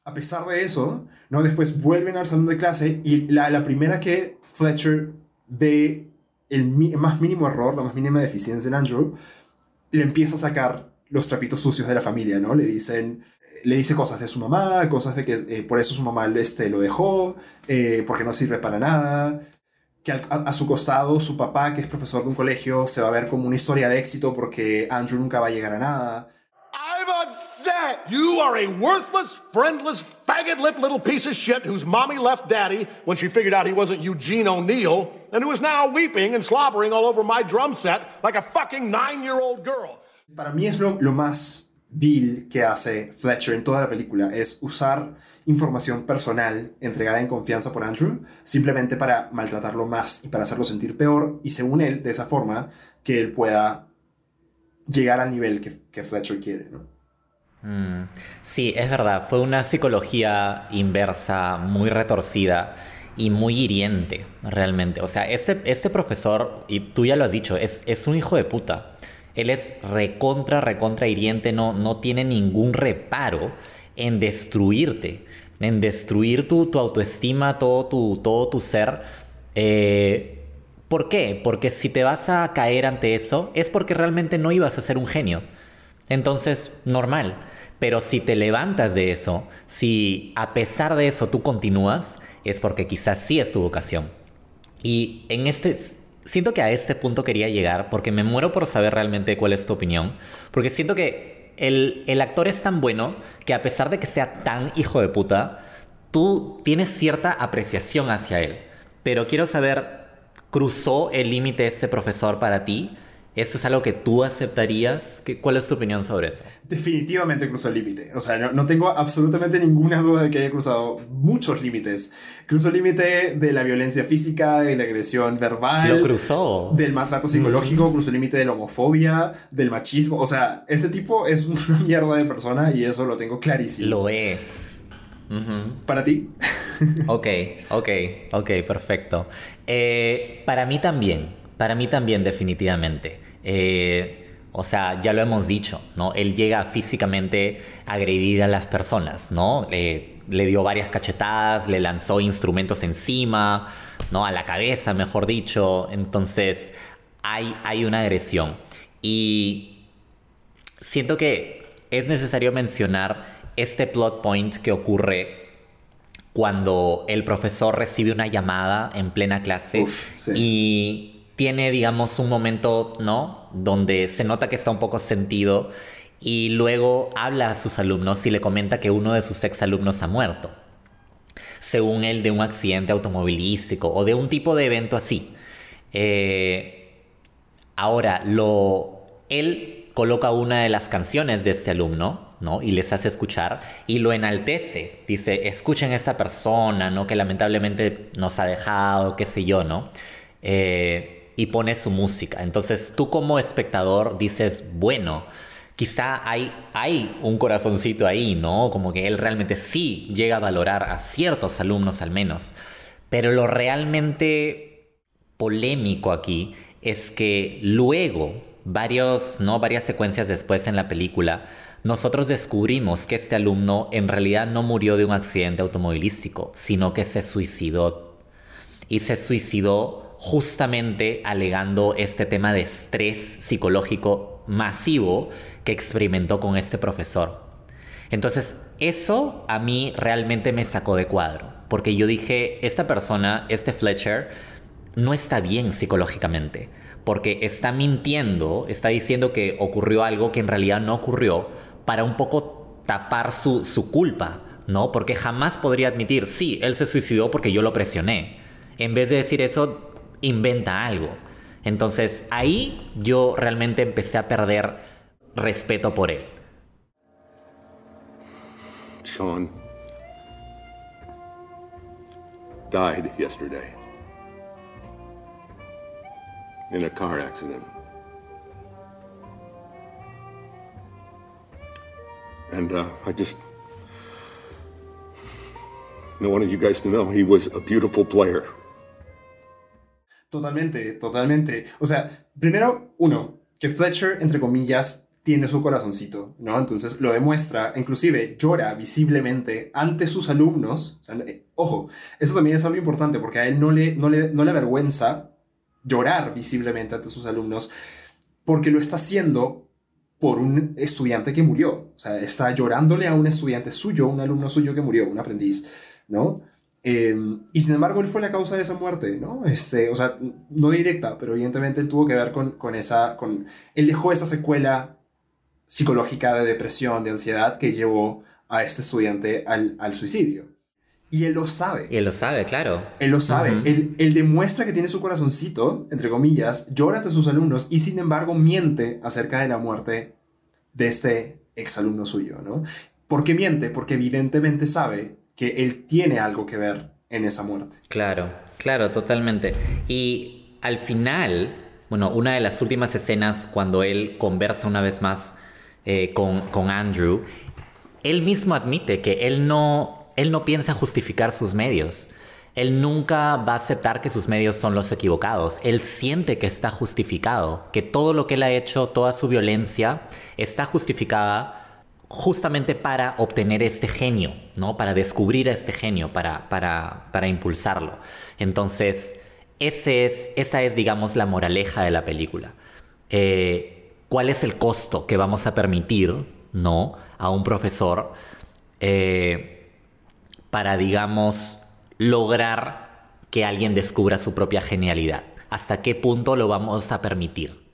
A pesar de eso, ¿no? Después vuelven al salón de clase y la, la primera que Fletcher ve el más mínimo error, la más mínima deficiencia en Andrew, le empieza a sacar los trapitos sucios de la familia, ¿no? Le dicen, le dice cosas de su mamá, cosas de que eh, por eso su mamá este, lo dejó, eh, porque no sirve para nada, que al- a, a su costado su papá, que es profesor de un colegio, se va a ver como una historia de éxito porque Andrew nunca va a llegar a nada. I'm upset. You are a worthless, friendless, faggot lipped little piece of shit whose mommy left daddy when she figured out he wasn't Eugene O'Neill, and who is now weeping and slobbering all over my drum set like a fucking nine year old girl. Para mí es lo, lo más vil que hace Fletcher en toda la película, es usar información personal entregada en confianza por Andrew, simplemente para maltratarlo más y para hacerlo sentir peor, y según él, de esa forma, que él pueda llegar al nivel que, Fletcher quiere, ¿no? Sí, es verdad, fue una psicología inversa muy retorcida y muy hiriente, realmente. O sea, ese, ese profesor, y tú ya lo has dicho, es, es un hijo de puta. Él es recontra, recontra hiriente, no, no tiene ningún reparo en destruirte, en destruir tu, tu autoestima, todo tu, todo tu ser. Eh, ¿Por qué? Porque si te vas a caer ante eso, es porque realmente no ibas a ser un genio. Entonces, normal. Pero si te levantas de eso, si a pesar de eso tú continúas, es porque quizás sí es tu vocación. Y en este, siento que a este punto quería llegar porque me muero por saber realmente cuál es tu opinión. Porque siento que el, actor es tan bueno que a pesar de que sea tan hijo de puta, tú tienes cierta apreciación hacia él. Pero quiero saber, ¿cruzó el límite este profesor para ti? ¿Eso es algo que tú aceptarías? ¿Qué- ¿Cuál es tu opinión sobre eso? Definitivamente cruzó el límite. O sea, no, no tengo absolutamente ninguna duda de que haya cruzado muchos límites. Cruzó el límite de la violencia física, de la agresión verbal. Lo cruzó. Del maltrato psicológico, cruzó el límite de la homofobia, del machismo. O sea, ese tipo es una mierda de persona y eso lo tengo clarísimo. Lo es. Para ti. Ok, ok, ok, perfecto. Eh, para mí también, para mí también definitivamente. Eh, o sea, ya lo hemos dicho, ¿no? Él llega físicamente a agredir a las personas, ¿no? Le- le dio varias cachetadas, le lanzó instrumentos encima, ¿no? A la cabeza, mejor dicho. Entonces, hay, hay una agresión. Y siento que es necesario mencionar este plot point que ocurre cuando el profesor recibe una llamada en plena clase Uf, sí. y tiene, digamos, un momento, ¿no? Donde se nota que está un poco sentido y luego habla a sus alumnos y le comenta que uno de sus exalumnos ha muerto. Según él, de un accidente automovilístico o de un tipo de evento así. Eh, Ahora, lo, él coloca una de las canciones de este alumno, ¿no? Y les hace escuchar y lo enaltece. Dice, escuchen a esta persona, ¿no? Que lamentablemente nos ha dejado, qué sé yo, ¿no? Eh, y pone su música. Entonces tú como espectador dices, bueno, quizá hay, hay un corazoncito ahí, ¿no? Como que él realmente sí llega a valorar a ciertos alumnos al menos. Pero lo realmente polémico aquí es que luego, varios, ¿no? varias secuencias después en la película, nosotros descubrimos que este alumno en realidad no murió de un accidente automovilístico, sino que se suicidó. Y se suicidó justamente alegando este tema de estrés psicológico masivo que experimentó con este profesor. Entonces, eso a mí realmente me sacó de cuadro, porque yo dije, esta persona, este Fletcher, no está bien psicológicamente, porque está mintiendo, está diciendo que ocurrió algo que en realidad no ocurrió, para un poco tapar su, su culpa, ¿no? Porque jamás podría admitir, sí, él se suicidó porque yo lo presioné. En vez de decir eso, inventa algo. Entonces ahí yo realmente empecé a perder respeto por él. Sean died yesterday in a car accident. And uh, I just I wanted you guys to know he was a beautiful player. Totalmente, totalmente. O sea, primero, uno, que Fletcher, entre comillas, tiene su corazoncito, ¿no? Entonces lo demuestra, inclusive llora visiblemente ante sus alumnos. Eh, ojo, eso también es algo importante porque a él no le, no, le, no le avergüenza llorar visiblemente ante sus alumnos porque lo está haciendo por un estudiante que murió. O sea, está llorándole a un estudiante suyo, un alumno suyo que murió, un aprendiz, ¿no? Em, y sin embargo, él fue la causa de esa muerte, ¿no? Este, o sea, no directa, pero evidentemente él tuvo que ver con, con esa, con, él dejó esa secuela psicológica de depresión, de ansiedad que llevó a este estudiante al, al suicidio. Y él lo sabe. Y él lo sabe, claro. Él lo sabe. él, él, demuestra que tiene su corazoncito, entre comillas, llora ante sus alumnos y sin embargo miente acerca de la muerte de este exalumno suyo, ¿no? ¿Por qué miente? Porque evidentemente sabe que él tiene algo que ver en esa muerte. Claro, claro, totalmente. Y al final, bueno, una de las últimas escenas cuando él conversa una vez más eh, con, con Andrew, él mismo admite que él no, él no piensa justificar sus medios. Él nunca va a aceptar que sus medios son los equivocados. Él siente que está justificado, que todo lo que él ha hecho, toda su violencia, está justificada justamente para obtener este genio, ¿no? Para descubrir a este genio, para, para, para impulsarlo. Entonces, esa es, digamos, la moraleja de la película. Eh, ¿Cuál es el costo que vamos a permitir, ¿no? A un profesor eh, para, digamos, lograr que alguien descubra su propia genialidad. ¿Hasta qué punto lo vamos a permitir?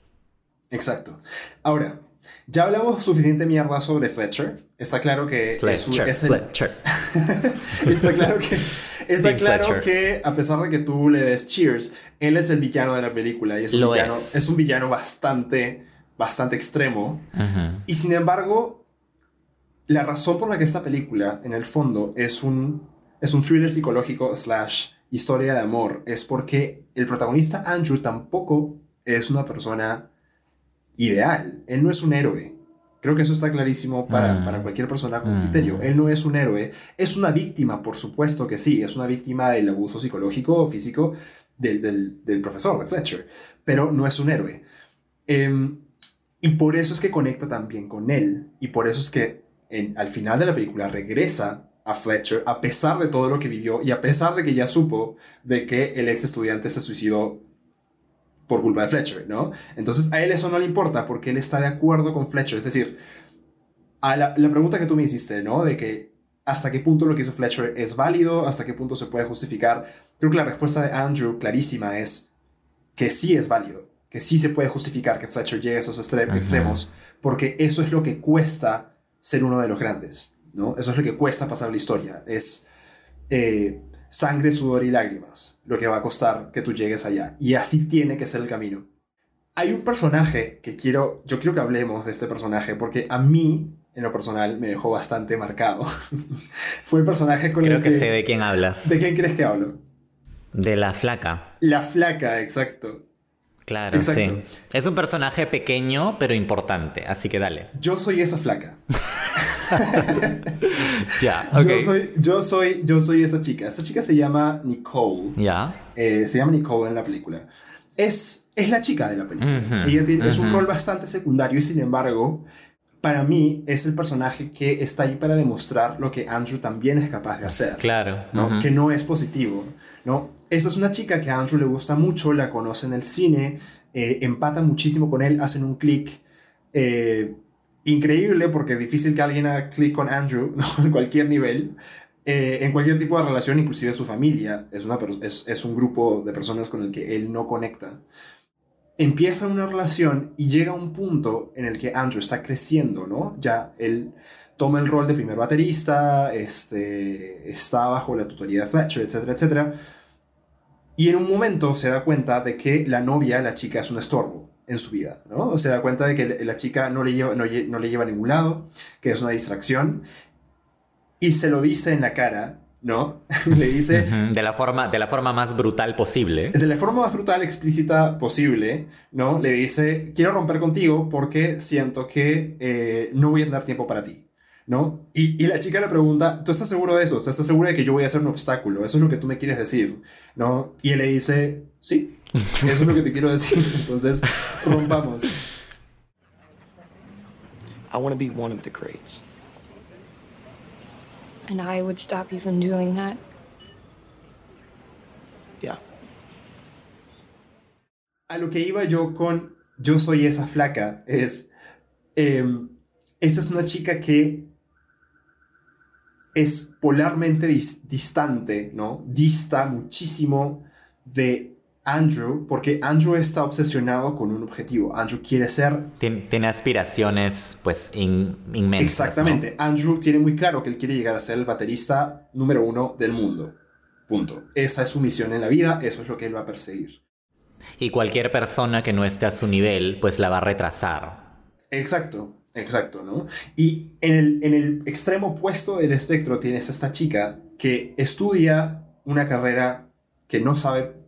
Exacto. Ahora, ya hablamos suficiente mierda sobre Fletcher. Está claro que Fletcher, es, el... Fletcher. está claro que está claro que a pesar de que tú le des Cheers, él es el villano de la película y es un Lo villano es. es un villano bastante bastante extremo. Y sin embargo, la razón por la que esta película, en el fondo, es un, es un thriller psicológico slash historia de amor, es porque el protagonista Andrew tampoco es una persona ideal. Él no es un héroe. Creo que eso está clarísimo para, Mm. para cualquier persona con Mm. criterio. Él no es un héroe. Es una víctima, por supuesto que sí. Es una víctima del abuso psicológico o físico del, del, del profesor, de Fletcher. Pero no es un héroe. Em, y por eso es que conecta también con él. Y por eso es que en- al final de la película regresa a Fletcher a pesar de todo lo que vivió y a pesar de que ya supo de que el ex estudiante se suicidó por culpa de Fletcher, ¿no? Entonces a él eso no le importa porque él está de acuerdo con Fletcher. Es decir, a la, la pregunta que tú me hiciste, ¿no? De que hasta qué punto lo que hizo Fletcher es válido, hasta qué punto se puede justificar. Creo que la respuesta de Andrew clarísima es que sí es válido, que sí se puede justificar que Fletcher llegue a esos Ajá. extremos, porque eso es lo que cuesta ser uno de los grandes, ¿no? Eso es lo que cuesta pasar la historia, es eh, sangre, sudor y lágrimas, lo que va a costar que tú llegues allá, y así tiene que ser el camino. Hay un personaje que quiero, yo quiero que hablemos de este personaje, porque a mí, en lo personal, me dejó bastante marcado. Fue el personaje con Creo el que que... sé de quién hablas. ¿De quién crees que hablo? De la flaca. La flaca, exacto. Claro, Exacto. sí. Es un personaje pequeño, pero importante, así que dale. Yo soy esa flaca. Ya, Yo, soy, yo, soy, yo soy esa chica. Esa chica se llama Nicole. Ya. Eh, se llama Nicole en la película. Es, es la chica de la película. Ella tiene, Es un rol bastante secundario y sin embargo, para mí es el personaje que está ahí para demostrar lo que Andrew también es capaz de hacer. Claro. ¿no? Que no es positivo, ¿no? Esta es una chica que a Andrew le gusta mucho, la conoce en el cine, eh, empata muchísimo con él, hacen un clic eh, increíble porque es difícil que alguien haga clic con Andrew, ¿no? En cualquier nivel, eh, en cualquier tipo de relación, inclusive su familia, es, una, es, es un grupo de personas con el que él no conecta. Empieza una relación y llega a un punto en el que Andrew está creciendo, ¿no? Ya él toma el rol de primer baterista, este, está bajo la tutoría de Fletcher, etcétera, etcétera. Y en un momento se da cuenta de que la novia, la chica, es un estorbo en su vida, ¿no? Se da cuenta de que la chica no le lleva, no, no le lleva a ningún lado, que es una distracción, y se lo dice en la cara ¿no? Le dice... de, la forma, de la forma más brutal posible. De la forma más brutal, explícita posible, ¿no? Le dice, quiero romper contigo porque siento que eh, no voy a tener tiempo para ti, ¿no? Y, y, la chica le pregunta, ¿tú estás seguro de eso? ¿Estás seguro de que yo voy a ser un obstáculo? ¿Eso es lo que tú me quieres decir? ¿No? Y él le dice, sí, eso es lo que te quiero decir. Entonces, rompamos. I want to be one of the greats. And I would stop you from doing that. Yeah. A lo que iba yo con Yo soy esa flaca es. Eh, esa es una chica que es polarmente dis distante, ¿no? Dista muchísimo de Andrew, porque Andrew está obsesionado con un objetivo. Andrew quiere ser... Tiene, aspiraciones, pues, inmensas. Exactamente. Andrew tiene muy claro que él quiere llegar a ser el baterista número uno del mundo. Punto. Esa es su misión en la vida, eso es lo que él va a perseguir. Y cualquier persona que no esté a su nivel, pues la va a retrasar. Exacto, exacto, ¿no? Y en el, en el extremo opuesto del espectro tienes a esta chica que estudia una carrera que no sabe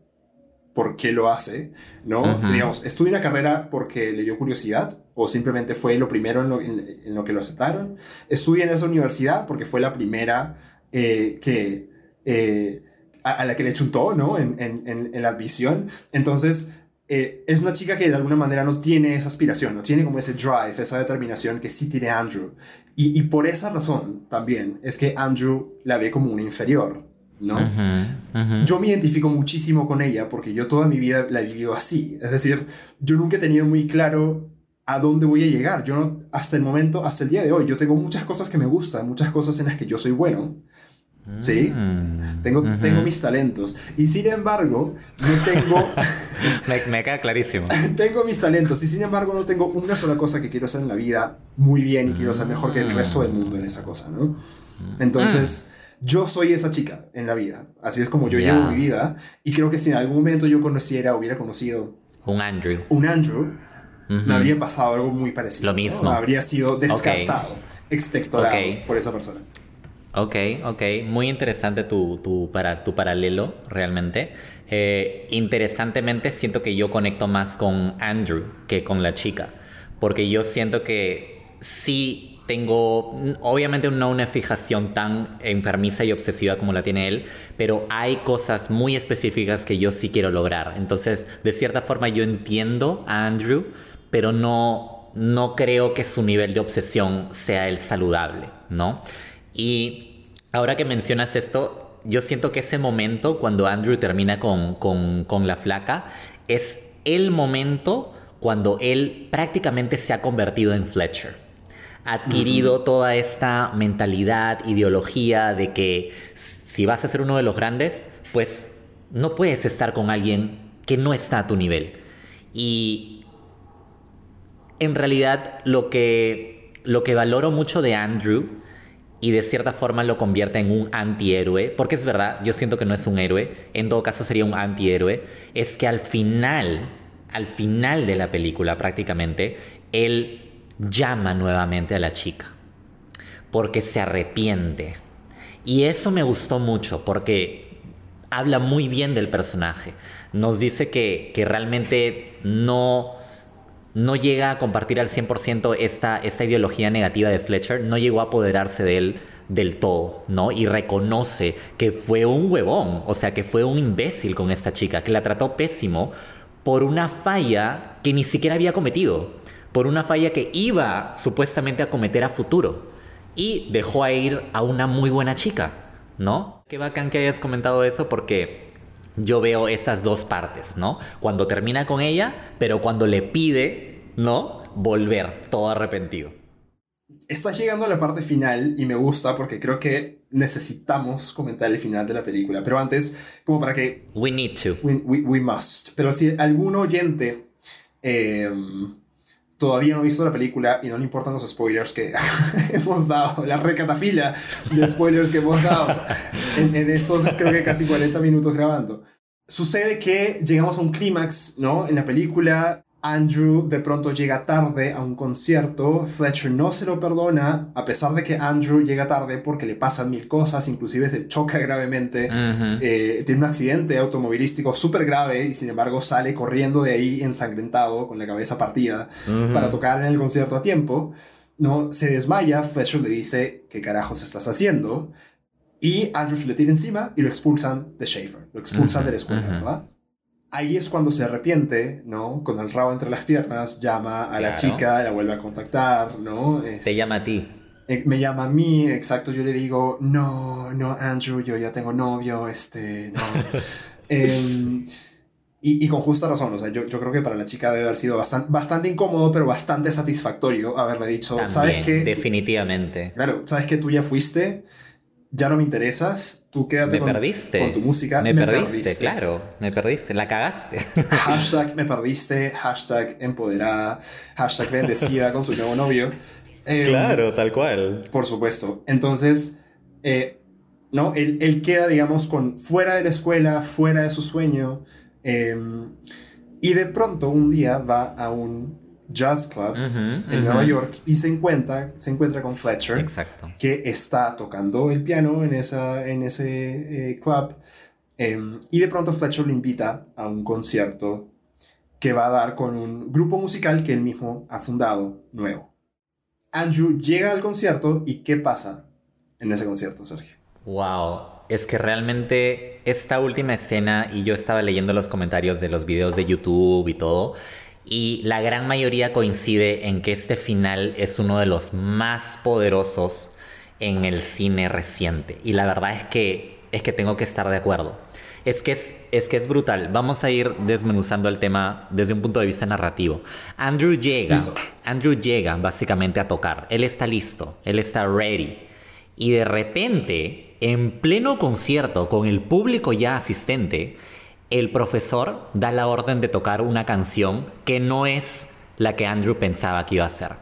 por qué lo hace, ¿no? Digamos, estudia una carrera porque le dio curiosidad o simplemente fue lo primero en lo, que lo aceptaron. Estudia en esa universidad porque fue la primera eh, que, eh, a, la que le chuntó, ¿no? En, en, la admisión. Entonces, eh, es una chica que de alguna manera no tiene esa aspiración, no tiene como ese drive, esa determinación que sí tiene Andrew. Y, y por esa razón también es que Andrew la ve como una inferior, ¿no? Yo me identifico muchísimo con ella porque yo toda mi vida la he vivido así. Es decir, yo nunca he tenido muy claro a dónde voy a llegar. Yo no, hasta el momento, hasta el día de hoy, yo tengo muchas cosas que me gustan, muchas cosas en las que yo soy bueno. ¿Sí? Mm, tengo, tengo mis talentos. Y sin embargo, no tengo... me, queda clarísimo. tengo mis talentos y sin embargo no tengo una sola cosa que quiero hacer en la vida muy bien y quiero ser mejor que el resto del mundo en esa cosa, ¿no? Mm. Entonces yo soy esa chica en la vida. Así es como yo llevo mi vida. Y creo que si en algún momento yo conociera, hubiera conocido... Un Andrew. Un Andrew, me habría pasado algo muy parecido. Lo mismo. Habría sido descartado, expectorado por esa persona. Ok, ok. Muy interesante tu, tu, para, tu paralelo, realmente. Eh, interesantemente, siento que yo conecto más con Andrew que con la chica. Porque yo siento que sí tengo, obviamente no una fijación tan enfermiza y obsesiva como la tiene él, pero hay cosas muy específicas que yo sí quiero lograr. Entonces, de cierta forma yo entiendo a Andrew, pero no, no creo que su nivel de obsesión sea el saludable, ¿no? Y ahora que mencionas esto, yo siento que ese momento, cuando Andrew termina con, con, con la flaca, es el momento cuando él prácticamente se ha convertido en Fletcher adquirido toda esta mentalidad, ideología de que si vas a ser uno de los grandes, pues no puedes estar con alguien que no está a tu nivel. Y en realidad lo que, lo que valoro mucho de Andrew y de cierta forma lo convierte en un antihéroe, porque es verdad, yo siento que no es un héroe, en todo caso sería un antihéroe, es que al final, al final de la película prácticamente, él llama nuevamente a la chica, porque se arrepiente. Y eso me gustó mucho, porque habla muy bien del personaje. Nos dice que, realmente no, no llega a compartir al 100% esta, esta ideología negativa de Fletcher, no llegó a apoderarse de él del todo, ¿no? Y reconoce que fue un huevón, o sea, que fue un imbécil con esta chica, que la trató pésimo por una falla que ni siquiera había cometido por una falla que iba supuestamente a cometer a futuro y dejó a ir a una muy buena chica, ¿no? Qué bacán que hayas comentado eso porque yo veo esas dos partes, ¿no? Cuando termina con ella, pero cuando le pide, ¿no? Volver, todo arrepentido. Estás llegando a la parte final y me gusta porque creo que necesitamos comentar el final de la película. Pero antes, como para que... We need to. We, we, must. Pero si algún oyente... Eh, todavía no ha visto la película y no le importan los spoilers que hemos dado, la recatafila de spoilers que hemos dado en, en estos creo que casi 40 minutos grabando. Sucede que llegamos a un clímax, ¿no? En la película Andrew de pronto llega tarde a un concierto, Fletcher no se lo perdona, a pesar de que Andrew llega tarde porque le pasan mil cosas, inclusive se choca gravemente, eh, tiene un accidente automovilístico súper grave y sin embargo sale corriendo de ahí ensangrentado, con la cabeza partida, para tocar en el concierto a tiempo. No, se desmaya, Fletcher le dice, ¿qué carajos estás haciendo? Y Andrew se le tira encima y lo expulsan de Schaefer, lo expulsan de la escuela, ¿verdad? Ahí es cuando se arrepiente, ¿no? Con el rabo entre las piernas, llama a la chica, la vuelve a contactar, ¿no? Te llama a ti. Eh, me llama a mí, exacto, yo le digo, no, no, Andrew, yo ya tengo novio, este, no. Em, y, con justa razón, o sea, yo, yo, creo que para la chica debe haber sido bastante, bastante incómodo, pero bastante satisfactorio haberle dicho, ¿sabes qué? Definitivamente. Claro, ¿sabes que tú ya fuiste? Ya no me interesas, tú quédate con, con, tu música. Me, perdiste, claro, me perdiste, la cagaste. Hashtag me perdiste, hashtag empoderada, hashtag bendecida con su nuevo novio. Em, claro, tal cual. Por supuesto. Entonces, eh, ¿no? Él, él, queda, digamos, con fuera de la escuela, fuera de su sueño. Em, y de pronto un día va a un Jazz Club en Nueva York y se encuentra, se encuentra con Fletcher, Exacto. que está tocando el piano en, esa, en ese eh, club. Em, y de pronto Fletcher le invita a un concierto que va a dar con un grupo musical que él mismo ha fundado, nuevo. Andrew llega al concierto y ¿qué pasa en ese concierto, Sergio? Wow, es que realmente esta última escena, y yo estaba leyendo los comentarios de los videos de YouTube y todo, y la gran mayoría coincide en que este final es uno de los más poderosos en el cine reciente. Y la verdad es que, es que tengo que estar de acuerdo. Es que es, es que es brutal. Vamos a ir desmenuzando el tema desde un punto de vista narrativo. Andrew llega, Andrew llega básicamente a tocar. Él está listo, él está ready. Y de repente, en pleno concierto, con el público ya asistente, el profesor da la orden de tocar una canción que no es la que Andrew pensaba que iba a ser.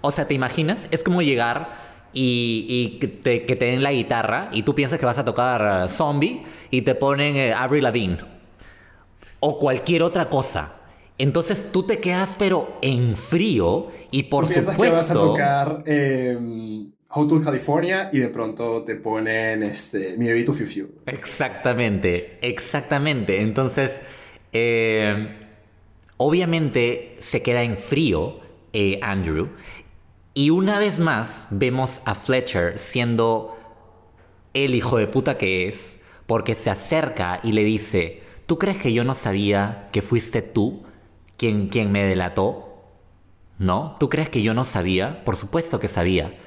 O sea, ¿te imaginas? Es como llegar y, que, te, den la guitarra y tú piensas que vas a tocar Zombie y te ponen eh, Avril Lavigne o cualquier otra cosa. Entonces tú te quedas pero en frío y por ¿Tú supuesto... que vas a tocar em, Hotel California y de pronto te ponen este, mi bebito Fiu Fiu. Exactamente, exactamente. Entonces, eh, obviamente se queda en frío eh, Andrew. Y una vez más vemos a Fletcher siendo el hijo de puta que es, porque se acerca y le dice, ¿tú crees que yo no sabía que fuiste tú quien, quien me delató? ¿No? ¿Tú crees que yo no sabía? Por supuesto que sabía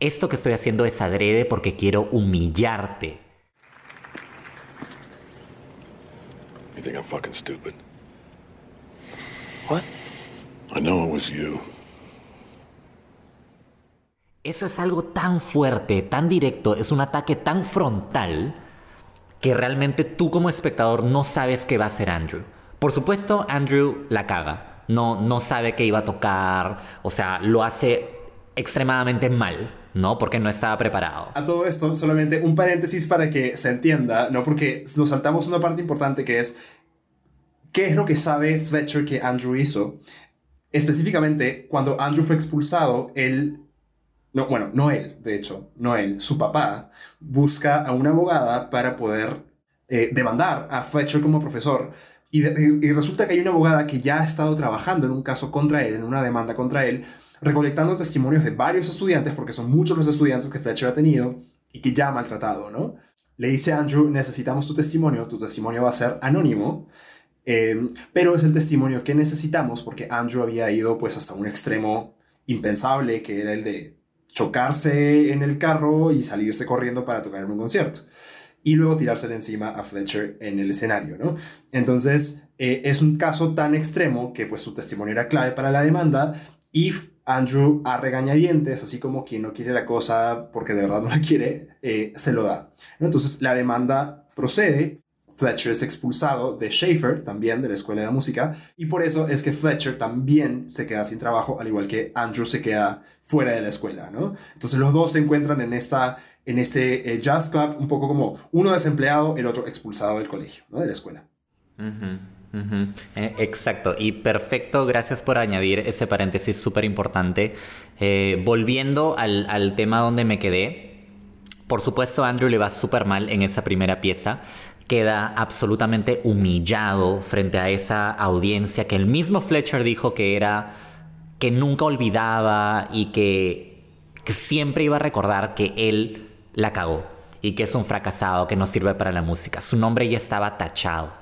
esto que estoy haciendo es adrede porque quiero humillarte. You think I'm fucking stupid? What? I know it was you. Eso es algo tan fuerte, tan directo, es un ataque tan frontal que realmente tú como espectador no sabes qué va a hacer Andrew. Por supuesto, Andrew la caga. No, no sabe qué iba a tocar, o sea, lo hace extremadamente mal. ¿No? Porque no estaba preparado. A todo esto, solamente un paréntesis para que se entienda, ¿no? Porque nos saltamos una parte importante que es qué es lo que sabe Fletcher que Andrew hizo. Específicamente, cuando Andrew fue expulsado, él, no, bueno, no él, de hecho, no él, su papá, busca a una abogada para poder eh, demandar a Fletcher como profesor. Y, y resulta que hay una abogada que ya ha estado trabajando en un caso contra él, en una demanda contra él, recolectando testimonios de varios estudiantes, porque son muchos los estudiantes que Fletcher ha tenido y que ya ha maltratado, ¿no? Le dice a Andrew, necesitamos tu testimonio, tu testimonio va a ser anónimo, eh, pero es el testimonio que necesitamos porque Andrew había ido pues hasta un extremo impensable, que era el de chocarse en el carro y salirse corriendo para tocar en un concierto. Y luego tirársele encima a Fletcher en el escenario, ¿no? Entonces, eh, es un caso tan extremo que pues su testimonio era clave para la demanda y Andrew a regañadientes, así como quien no quiere la cosa porque de verdad no la quiere, eh, se lo da. Entonces la demanda procede. Fletcher es expulsado de Schaefer, también de la escuela de música, y por eso es que Fletcher también se queda sin trabajo, al igual que Andrew se queda fuera de la escuela, ¿no? Entonces los dos se encuentran en, esta, en este eh, jazz club, un poco como uno desempleado, el otro expulsado del colegio, ¿no? De la escuela. Eh, exacto, y perfecto, gracias por añadir ese paréntesis súper importante. Eh, volviendo al, al tema donde me quedé, por supuesto Andrew le va súper mal en esa primera pieza, queda absolutamente humillado frente a esa audiencia que el mismo Fletcher dijo que era que nunca olvidaba y que, que siempre iba a recordar que él la cagó y que es un fracasado, que no sirve para la música. Su nombre ya estaba tachado.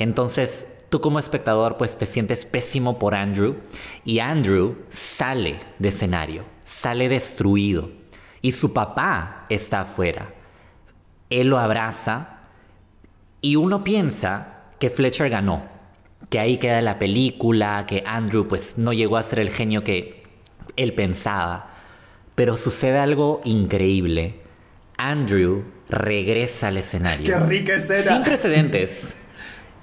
Entonces, tú como espectador pues te sientes pésimo por Andrew y Andrew sale de escenario, sale destruido y su papá está afuera. Él lo abraza y uno piensa que Fletcher ganó, que ahí queda la película, que Andrew pues no llegó a ser el genio que él pensaba. Pero sucede algo increíble. Andrew regresa al escenario. ¡Qué rica escena! Sin precedentes.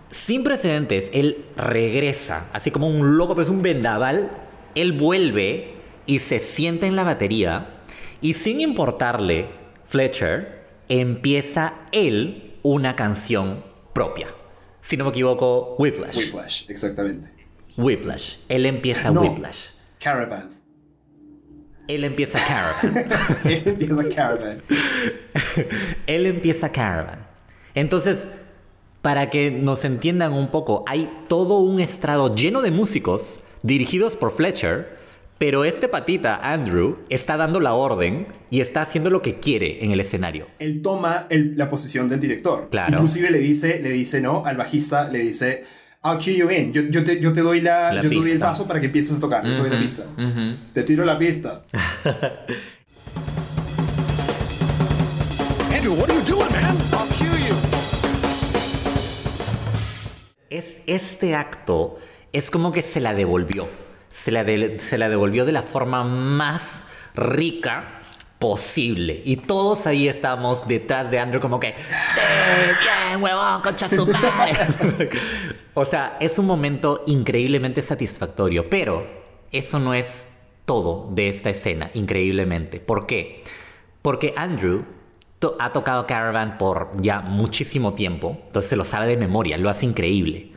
Sin precedentes, él regresa, así como un loco, pero es un vendaval. Él vuelve y se sienta en la batería y sin importarle Fletcher, empieza él una canción propia. Si no me equivoco, Whiplash. Whiplash, exactamente. Whiplash. Él empieza No. Whiplash. Caravan. Él empieza Caravan. Él empieza Caravan. Él empieza Caravan. Entonces, para que nos entiendan un poco, hay todo un estrado lleno de músicos dirigidos por Fletcher, pero este patita, Andrew, está dando la orden y está haciendo lo que quiere en el escenario. Él toma el- la posición del director. Claro. Inclusive le dice, le dice, ¿no? Al bajista le dice, I'll cue you in. Yo, yo te, yo te doy la, La yo te doy el paso para que empieces a tocar. Yo te doy la pista. Te tiro la pista. Andrew, what are you doing, man? Es, este acto es como que se la devolvió. Se la, se la devolvió de la forma más rica posible. Y todos ahí estábamos detrás de Andrew como que, sí, bien, huevón, concha su madre". o sea, es un momento increíblemente satisfactorio, pero eso no es todo de esta escena, increíblemente. ¿Por qué? Porque Andrew to- ha tocado Caravan por ya muchísimo tiempo, entonces se lo sabe de memoria, lo hace increíble.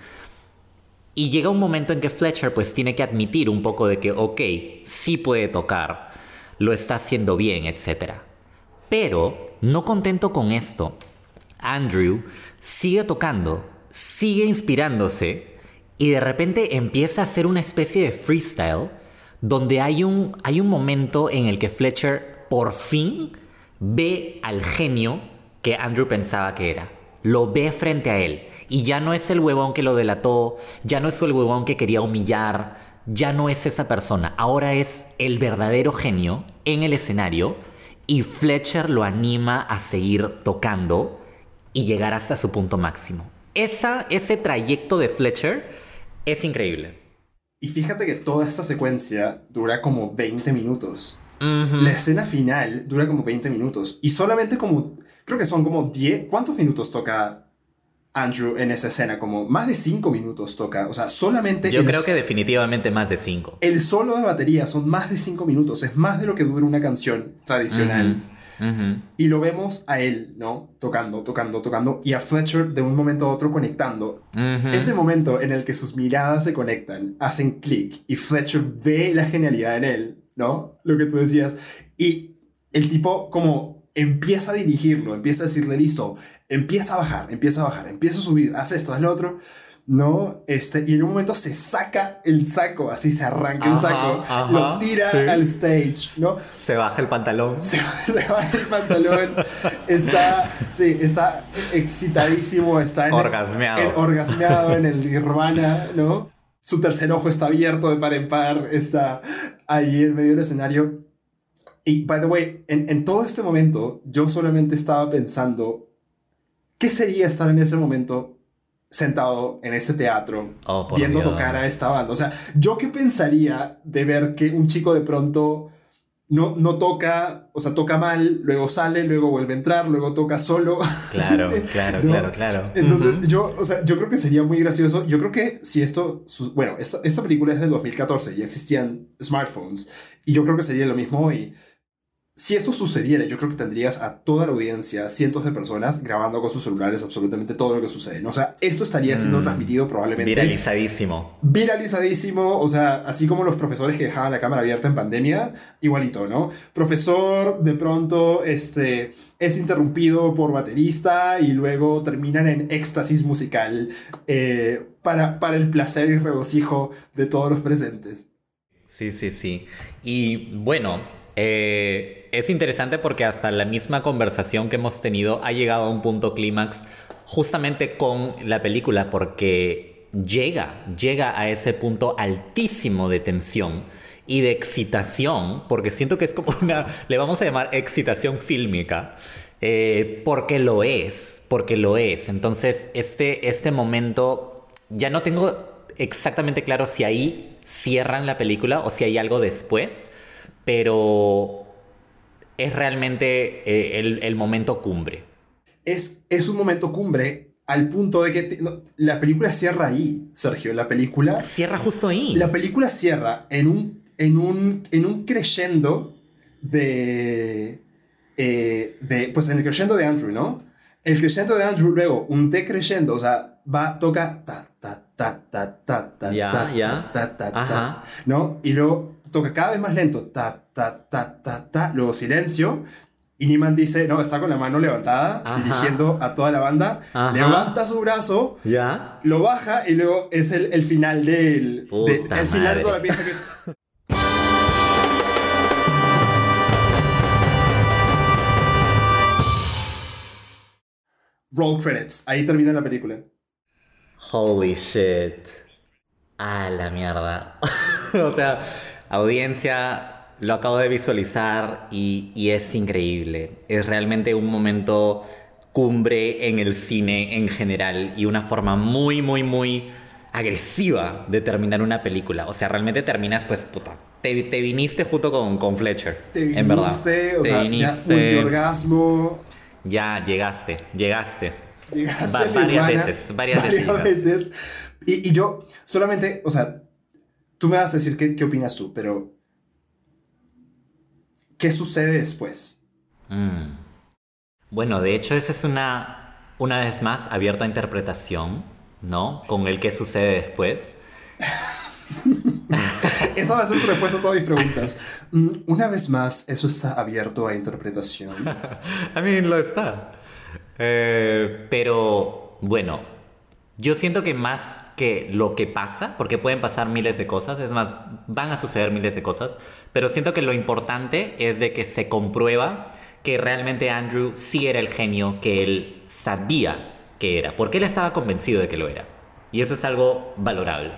Y llega un momento en que Fletcher pues tiene que admitir un poco de que, ok, sí puede tocar, lo está haciendo bien, etc. Pero, no contento con esto, Andrew sigue tocando, sigue inspirándose y de repente empieza a hacer una especie de freestyle donde hay un, hay un momento en el que Fletcher por fin ve al genio que Andrew pensaba que era. Lo ve frente a él. Y ya no es el huevón que lo delató, ya no es el huevón que quería humillar, ya no es esa persona. Ahora es el verdadero genio en el escenario y Fletcher lo anima a seguir tocando y llegar hasta su punto máximo. Esa, ese trayecto de Fletcher es increíble. Y fíjate que toda esta secuencia dura como 20 minutos. La escena final dura como 20 minutos. Y solamente como, creo que son como 10, ¿cuántos minutos toca Andrew en esa escena? Como más de 5 minutos toca. O sea, solamente... Yo el- creo que definitivamente más de cinco. El solo de batería son más de 5 minutos. Es más de lo que dura una canción tradicional. Y lo vemos a él, ¿no? Tocando, tocando, tocando. Y a Fletcher de un momento a otro conectando. Ese momento en el que sus miradas se conectan, hacen clic. Y Fletcher ve la genialidad en él, ¿no? Lo que tú decías. Y el tipo como empieza a dirigirlo, empieza a decirle, listo, empieza a bajar, empieza a bajar, empieza a subir, haz esto, haz lo otro. ¿no? Este, y en un momento se saca el saco, así se arranca el saco, ajá, lo tira sí. al stage, ¿no? Se baja el pantalón. se, se baja el pantalón, está, sí, está excitadísimo, está en Orgasmeado. en- orgasmeado en el Nirvana, ¿no? Su tercer ojo está abierto de par en par, está ahí en medio del escenario. Y, by the way, en, en todo este momento, yo solamente estaba pensando, ¿qué sería estar en ese momento sentado en ese teatro Oh, viendo Dios. tocar a esta banda? O sea, ¿yo qué pensaría de ver que un chico de pronto no, no toca, o sea, toca mal, luego sale, luego vuelve a entrar, luego toca solo. Claro, claro, ¿No? claro, claro. Entonces, yo, o sea, yo creo que sería muy gracioso. Yo creo que si esto, su- bueno, esta, esta película es del 2014, ya existían smartphones, y yo creo que sería lo mismo hoy. Si eso sucediera, yo creo que tendrías a toda la audiencia, cientos de personas, grabando con sus celulares absolutamente todo lo que sucede. ¿no? O sea, esto estaría siendo Mm. transmitido probablemente Viralizadísimo. viralizadísimo, o sea, así como los profesores que dejaban la cámara abierta en pandemia, igualito, ¿no? Profesor de pronto este, es interrumpido por baterista y luego terminan en éxtasis musical eh, para, para el placer y regocijo de todos los presentes. Sí, sí, sí. Y bueno, eh, es interesante porque hasta la misma conversación que hemos tenido ha llegado a un punto clímax justamente con la película porque llega, llega a ese punto altísimo de tensión y de excitación, porque siento que es como una, le vamos a llamar excitación fílmica, eh, porque lo es, porque lo es. Entonces, este, este momento, ya no tengo exactamente claro si ahí cierran la película o si hay algo después, pero es realmente eh, el, el momento cumbre. Es, es un momento cumbre al punto de que te- no, la película cierra ahí, Sergio. La película Cierra justo ahí. La película cierra en un, en un, en un crescendo de, eh, de. Pues en el crescendo de Andrew, ¿no? El crescendo de Andrew, luego un decrescendo, o sea, va, toca. Ta, ta, ta, ta, ta, ta, Ya, ta, ya. ta, ta, ta, Ajá. ¿No? Y luego toca cada vez más lento. Ta, ta, ta, ta, ta. Luego silencio. Y Niman dice, no, está con la mano levantada, Ajá. dirigiendo a toda la banda. Ajá. Levanta su brazo ¿Ya? lo baja y luego es el, el final del. de- el final de toda la pieza que es. Roll credits. Ahí termina la película. Holy shit. Ah, la mierda. o sea, audiencia, lo acabo de visualizar y, y es increíble. Es realmente un momento cumbre en el cine en general y una forma muy, muy, muy agresiva de terminar una película. O sea, realmente terminas, pues, puta. Te, te viniste junto con, con Fletcher. Te en verdad. viniste, o te sea, ya viniste. multiorgasmo. Ya, llegaste, llegaste. Llegaste Va- varias veces, varias veces llegaste. veces. Y, y yo, solamente, o sea, tú me vas a decir qué, qué opinas tú, pero. ¿Qué sucede después? Mm. Bueno, de hecho, esa es una, una vez más, abierta a interpretación, ¿no? Con el que sucede después. Esa va a ser tu respuesta a todas mis preguntas. Mm, Una vez más, eso está abierto a interpretación. A mí lo está. Eh, pero, bueno, yo siento que más que lo que pasa, porque pueden pasar miles de cosas, es más, van a suceder miles de cosas, pero siento que lo importante es de que se comprueba que realmente Andrew sí era el genio que él sabía que era, porque él estaba convencido de que lo era. Y eso es algo valorable.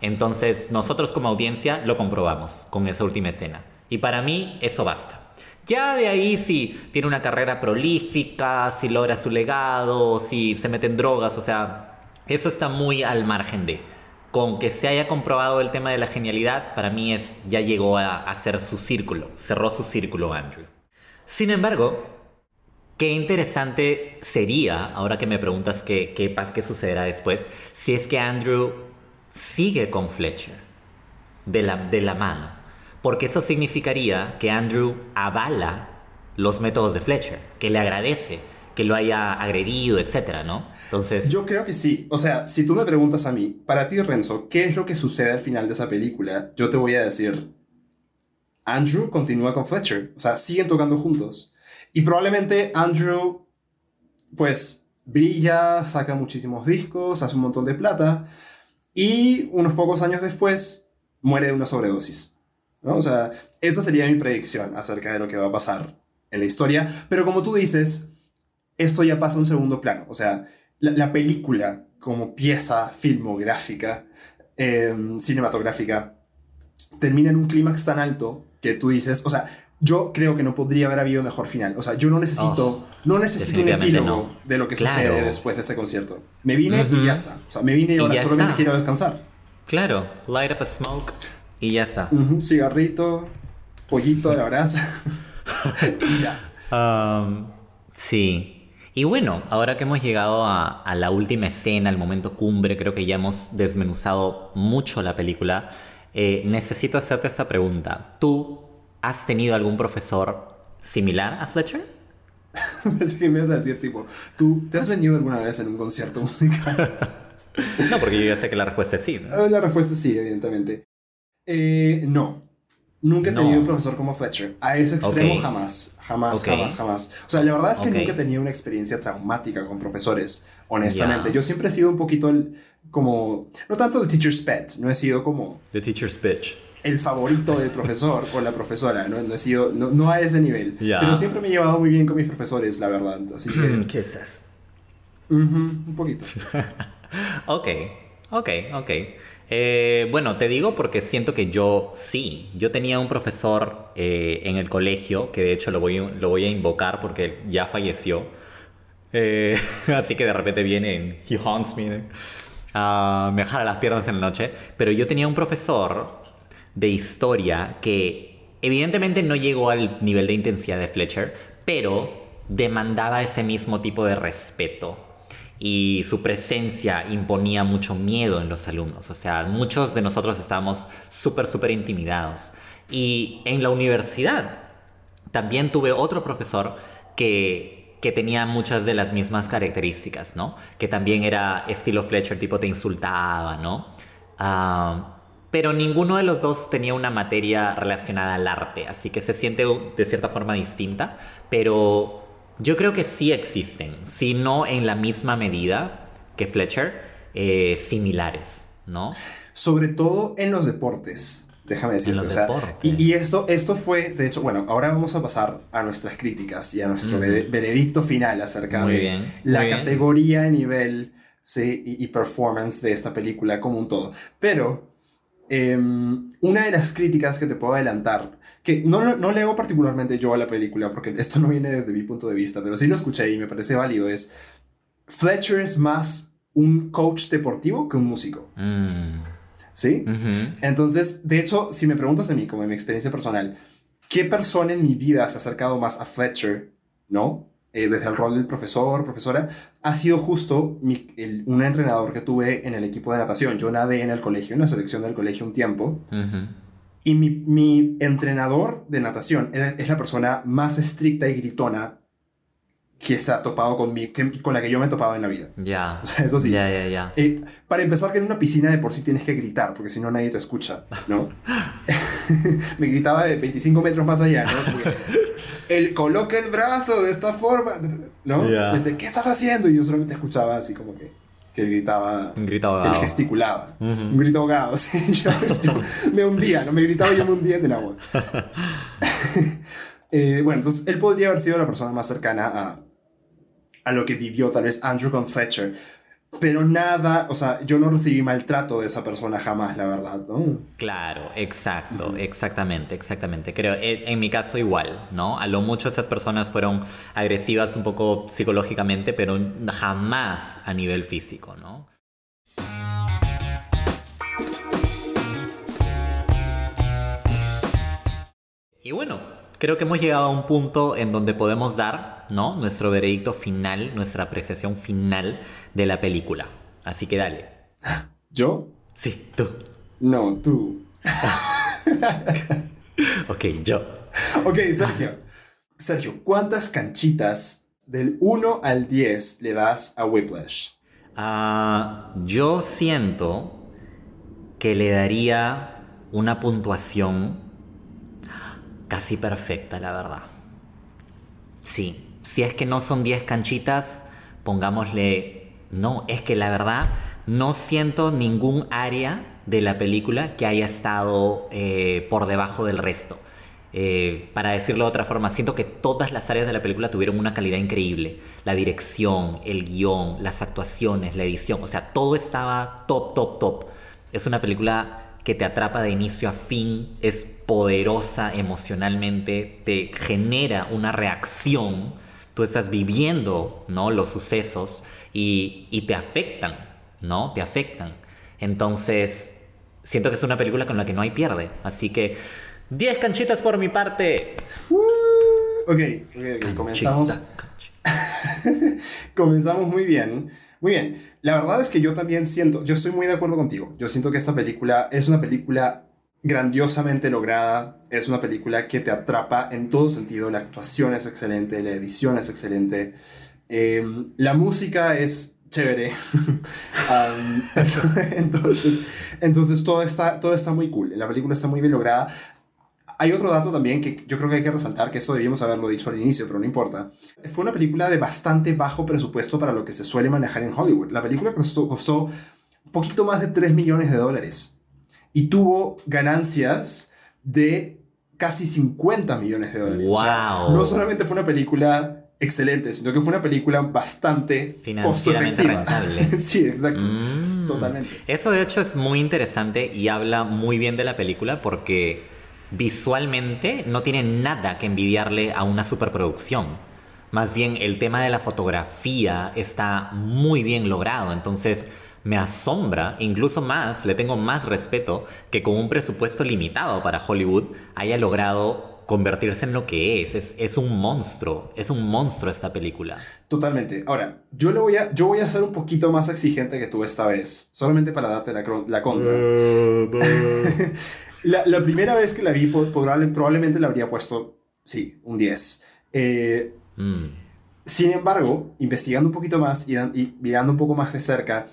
Entonces, nosotros como audiencia lo comprobamos con esa última escena. Y para mí, eso basta. Ya de ahí si tiene una carrera prolífica, si logra su legado, si se mete en drogas, o sea, eso está muy al margen de. Con que se haya comprobado el tema de la genialidad, para mí es ya llegó a hacer su círculo, cerró su círculo Andrew. Sin embargo, qué interesante sería, ahora que me preguntas qué, qué, qué sucederá después, si es que Andrew sigue con Fletcher de la, de la mano. Porque eso significaría que Andrew avala los métodos de Fletcher, que le agradece que lo haya agredido, etcétera, ¿no? Entonces, Yo creo que sí. O sea, si tú me preguntas a mí, para ti, Renzo, ¿qué es lo que sucede al final de esa película? Yo te voy a decir, Andrew continúa con Fletcher. O sea, siguen tocando juntos. Y probablemente Andrew, pues, brilla, saca muchísimos discos, hace un montón de plata. Y unos pocos años después, muere de una sobredosis. ¿no? O sea, esa sería mi predicción acerca de lo que va a pasar en la historia. Pero como tú dices, esto ya pasa a un segundo plano. O sea, la, la película como pieza filmográfica, eh, cinematográfica, termina en un clímax tan alto que tú dices, o sea, yo creo que no podría haber habido mejor final. O sea, yo no necesito, no necesito un epílogo no. de lo que Claro. sucede después de ese concierto. Me vine y ya está. O sea, me vine y Y ahora ya solamente está. quiero descansar. claro, light up a smoke y ya está. Cigarrito, pollito a la brasa. y ya. Um, sí. Y bueno, ahora que hemos llegado a, a la última escena, al momento cumbre, creo que ya hemos desmenuzado mucho la película. eh, necesito hacerte esta pregunta. ¿Tú has tenido algún profesor similar a Fletcher? Pensé que me ibas a decir, tipo, ¿tú te has venido alguna vez en un concierto musical? No, porque yo ya sé que la respuesta es sí. ¿no? Ah, La respuesta es sí, evidentemente. Eh, no. Nunca he No. tenido un profesor como Fletcher. A ese extremo Ok. jamás. Jamás, Ok. jamás, jamás. O sea, la verdad es que Ok. nunca he tenido una experiencia traumática con profesores, honestamente. Ya. Yo siempre he sido un poquito el, como, no tanto de teacher's pet, no he sido como The teacher's bitch. el favorito del profesor o la profesora, ¿no? No he sido, no, no a ese nivel. Ya. Pero siempre me he llevado muy bien con mis profesores, la verdad. Así que, ¿Qué es eso? ujú, un poquito. Ok, ok, ok. Eh, bueno, te digo porque siento que yo sí. Yo tenía un profesor eh, en el colegio, que de hecho lo voy, lo voy a invocar porque ya falleció. Eh, así que de repente viene en He Haunts Me. ah, me jala las piernas en la noche. Pero yo tenía un profesor de historia que evidentemente no llegó al nivel de intensidad de Fletcher, pero demandaba ese mismo tipo de respeto y su presencia imponía mucho miedo en los alumnos. O sea, muchos de nosotros estábamos súper, súper intimidados. Y en la universidad también tuve otro profesor que, que tenía muchas de las mismas características, ¿no? Que también era estilo Fletcher, tipo te insultaba, ¿no? Ah, pero ninguno de los dos tenía una materia relacionada al arte, así que se siente de cierta forma distinta, pero yo creo que sí existen, si no en la misma medida que Fletcher, eh, similares, ¿no? Sobre todo en los deportes. Déjame decirte. los o sea. Y, y esto, esto fue, de hecho, bueno, ahora vamos a pasar a nuestras críticas y a nuestro vere- veredicto final acerca Muy de bien, la muy bien. categoría, nivel sí, y, y performance de esta película como un todo. Pero em, una de las críticas que te puedo adelantar, que no, no, no le hago particularmente yo a la película, porque esto no viene desde mi punto de vista, pero sí lo escuché y me parece válido, es Fletcher es más un coach deportivo que un músico. Mm, ¿Sí? ujú. Entonces, de hecho, si me preguntas a mí, como en mi experiencia personal, ¿qué persona en mi vida se ha acercado más a Fletcher, ¿no? Eh, desde el rol del profesor, profesora, ha sido justo mi- el- un entrenador que tuve en el equipo de natación. Yo nadé en el colegio, en la selección del colegio un tiempo, Ujú. Y mi, mi entrenador de natación es la persona más estricta y gritona que se ha topado conmigo, que- con la que yo me he topado en la vida. Ya. O sea, eso sí. Ya, ya, ya. Eh, para empezar, que en una piscina de por sí tienes que gritar, porque si no nadie te escucha, ¿no? Me gritaba de 25 metros más allá, ¿no? Como que, el coloca el brazo de esta forma, ¿no? Desde, ¿qué estás haciendo? Y yo solamente escuchaba así como que, que gritaba, Un grito que ahogado. gesticulaba. Un grito ahogado, sí. Yo, yo me hundía, no me gritaba, yo me hundía en el agua. Eh, bueno, entonces él podría haber sido la persona más cercana a, a lo que vivió tal vez Andrew con Fletcher. Pero nada, o sea, yo no recibí maltrato de esa persona jamás, la verdad, ¿no? Claro, exacto, exactamente, exactamente. Creo, en, en mi caso igual, ¿no? A lo mucho esas personas fueron agresivas un poco psicológicamente, pero jamás a nivel físico, ¿no? Y bueno, creo que hemos llegado a un punto en donde podemos dar, ¿no? Nuestro veredicto final, nuestra apreciación final de la película. Así que dale. ¿Yo? Sí, tú. No, tú. Ok, yo. Ok, Sergio. Sergio, ¿cuántas canchitas del 1 al 10 le das a Whiplash? Ah, yo siento que le daría una puntuación casi perfecta, la verdad. Sí, si es que no son 10 canchitas, pongámosle... No, es que la verdad no siento ningún área de la película que haya estado eh, por debajo del resto. Eh, para decirlo de otra forma, siento que todas las áreas de la película tuvieron una calidad increíble. La dirección, el guion, las actuaciones, la edición, o sea, todo estaba top, top, top. Es una película que te atrapa de inicio a fin, es poderosa emocionalmente, te genera una reacción, tú estás viviendo ¿no? los sucesos y, y te afectan, ¿no? Te afectan. Entonces, siento que es una película con la que no hay pierde, así que 10 canchitas por mi parte. Uh, ok, ok, ok, comenzamos. comenzamos muy bien. Muy bien. La verdad es que yo también siento, yo estoy muy de acuerdo contigo. Yo siento que esta película es una película grandiosamente lograda. Es una película que te atrapa en todo sentido. La actuación es excelente, la edición es excelente. Eh, la música es chévere. entonces, entonces todo está muy cool. La película está muy bien lograda. Hay otro dato también que yo creo que hay que resaltar, que eso debíamos haberlo dicho al inicio, pero no importa. Fue una película de bastante bajo presupuesto para lo que se suele manejar en Hollywood. La película costó, costó un poquito más de 3 millones de dólares y tuvo ganancias de casi 50 millones de dólares. Wow. no solamente fue una película excelente, sino que fue una película bastante costo efectiva. rentable. sí, exacto. Mm. Totalmente. Eso de hecho es muy interesante y habla muy bien de la película porque visualmente no tiene nada que envidiarle a una superproducción. Más bien el tema de la fotografía está muy bien logrado, entonces me asombra, incluso más, le tengo más respeto que con un presupuesto limitado para Hollywood haya logrado convertirse en lo que es. Es, es un monstruo, es un monstruo esta película. Totalmente. Ahora, yo, le voy a, yo voy a ser un poquito más exigente que tú esta vez, solamente para darte la, la contra. la, la primera vez que la vi, probablemente le habría puesto, sí, un 10. Eh, Mm. Sin embargo, investigando un poquito más y, mirando un poco más de cerca,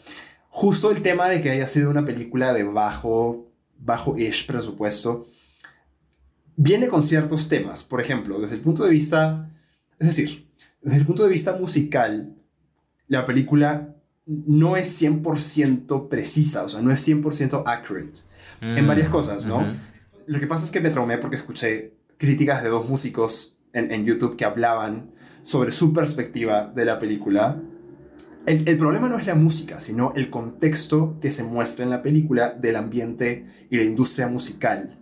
justo el tema de que haya sido una película de bajo, bajo-ish presupuesto, viene con ciertos temas. Por ejemplo, desde el punto de vista, es decir, desde el punto de vista musical, la película no es 100% precisa, o sea, no es 100% accurate en Mm, varias cosas, ¿no? Lo que pasa es que me traumé porque escuché críticas de dos músicos en, en YouTube que hablaban sobre su perspectiva de la película. El, el problema no es la música, sino el contexto que se muestra en la película del ambiente y la industria musical.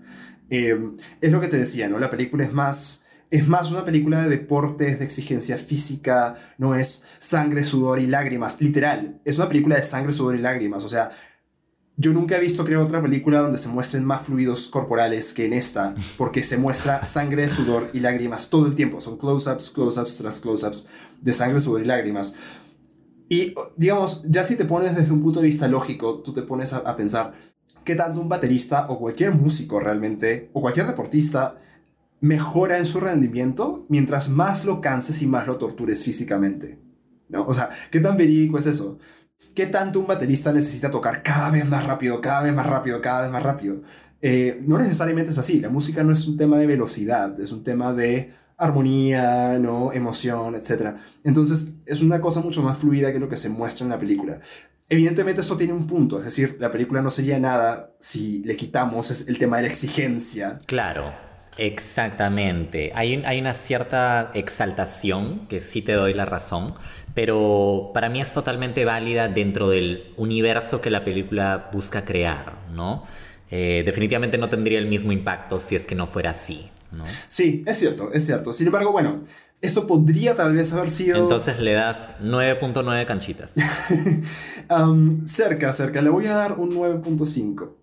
Eh, es lo que te decía, ¿no? La película es más, es más una película de deportes, de exigencia física, no es sangre, sudor y lágrimas, literal. Es una película de sangre, sudor y lágrimas, o sea, yo nunca he visto, creo, otra película donde se muestren más fluidos corporales que en esta, porque se muestra sangre, sudor y lágrimas todo el tiempo. Son close-ups, close-ups tras close-ups de sangre, sudor y lágrimas. Y, digamos, ya si te pones desde un punto de vista lógico, tú te pones a, a pensar qué tanto un baterista o cualquier músico realmente, o cualquier deportista, mejora en su rendimiento mientras más lo canses y más lo tortures físicamente. ¿No? O sea, ¿qué tan verídico es eso? ¿Qué tanto un baterista necesita tocar cada vez más rápido, cada vez más rápido, cada vez más rápido? Eh, no necesariamente es así. La música no es un tema de velocidad, es un tema de armonía, ¿no? emoción, etc. Entonces es una cosa mucho más fluida que lo que se muestra en la película. Evidentemente eso tiene un punto, es decir, la película no sería nada si le quitamos el tema de la exigencia. Claro, exactamente. Hay una cierta exaltación, que sí te doy la razón, pero para mí es totalmente válida dentro del universo que la película busca crear, ¿no? Eh, definitivamente no tendría el mismo impacto si es que no fuera así, ¿no? Sí, es cierto, es cierto. Sin embargo, bueno, esto podría tal vez haber sido... Entonces le das 9.9 canchitas. Um, cerca, cerca. Le voy a dar un 9.5.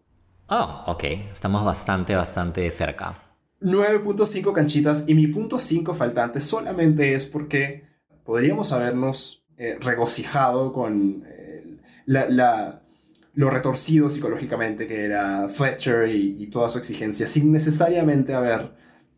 Oh, ok, estamos bastante, bastante cerca. 9.5 canchitas y mi punto 5 faltante solamente es porque podríamos habernos eh, regocijado con eh, la, la- lo retorcido psicológicamente que era Fletcher y, y toda su exigencia sin necesariamente haber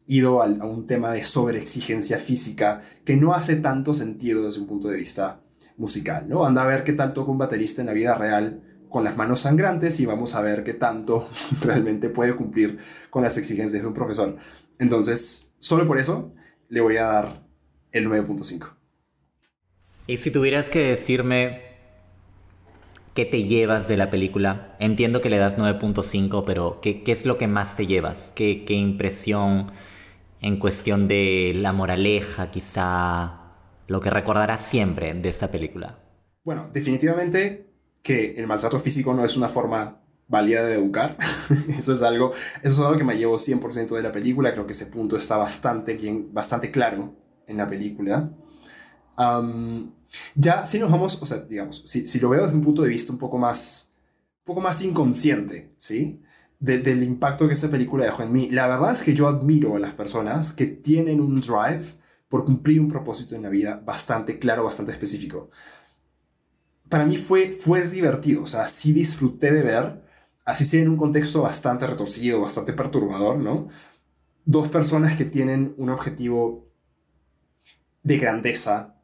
ido al- a un tema de sobreexigencia física que no hace tanto sentido desde un punto de vista musical, ¿no? Anda a ver qué tal toca un baterista en la vida real con las manos sangrantes y vamos a ver qué tanto realmente puede cumplir con las exigencias de un profesor. Entonces, solo por eso le voy a dar el 9.5. Y si tuvieras que decirme qué te llevas de la película, entiendo que le das 9.5, pero ¿qué, qué es lo que más te llevas? ¿Qué, qué impresión en cuestión de la moraleja, quizá lo que recordarás siempre de esta película? Bueno, definitivamente que el maltrato físico no es una forma válida de educar. eso, es algo, eso es algo que me llevo 100% de la película. Creo que ese punto está bastante bien, bastante claro en la película. Am, ya, si nos vamos, o sea, digamos, si, si lo veo desde un punto de vista un poco más, un poco más inconsciente, ¿sí? de- del impacto que esta película dejó en mí. La verdad es que yo admiro a las personas que tienen un drive por cumplir un propósito en la vida bastante claro, bastante específico. Para mí fue, fue divertido, o sea, sí disfruté de ver, así sea en un contexto bastante retorcido, bastante perturbador, ¿no? Dos personas que tienen un objetivo de grandeza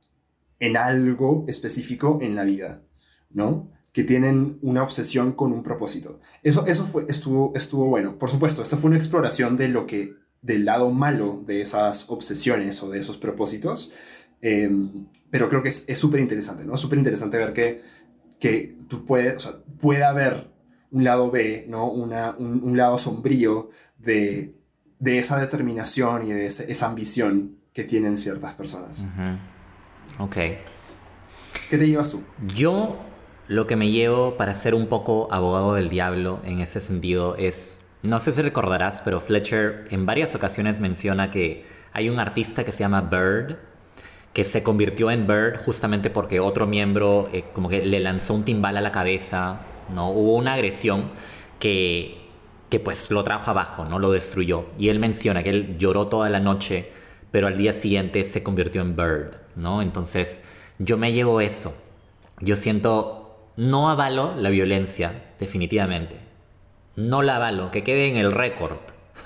en algo específico en la vida, ¿no? Que tienen una obsesión con un propósito. Eso, eso fue, estuvo, estuvo bueno. Por supuesto, esta fue una exploración de lo que, del lado malo de esas obsesiones o de esos propósitos. eh, pero creo que es súper interesante, ¿no? Súper interesante ver que, que tú puedes, o sea, puede haber un lado B, ¿no? Una, un, lado sombrío de, de esa determinación y de esa ambición que tienen ciertas personas. Ok. ¿Qué te llevas tú? Yo lo que me llevo para ser un poco abogado del diablo en ese sentido es, no sé si recordarás, pero Fletcher en varias ocasiones menciona que hay un artista que se llama Bird, que se convirtió en Bird justamente porque otro miembro eh, como que le lanzó un timbal a la cabeza, ¿no? Hubo una agresión que, que pues lo trajo abajo, ¿no? Lo destruyó. Y él menciona que él lloró toda la noche, pero al día siguiente se convirtió en Bird, ¿no? Entonces yo me llevo eso. Yo siento, no avalo la violencia, definitivamente. No la avalo, que quede en el récord.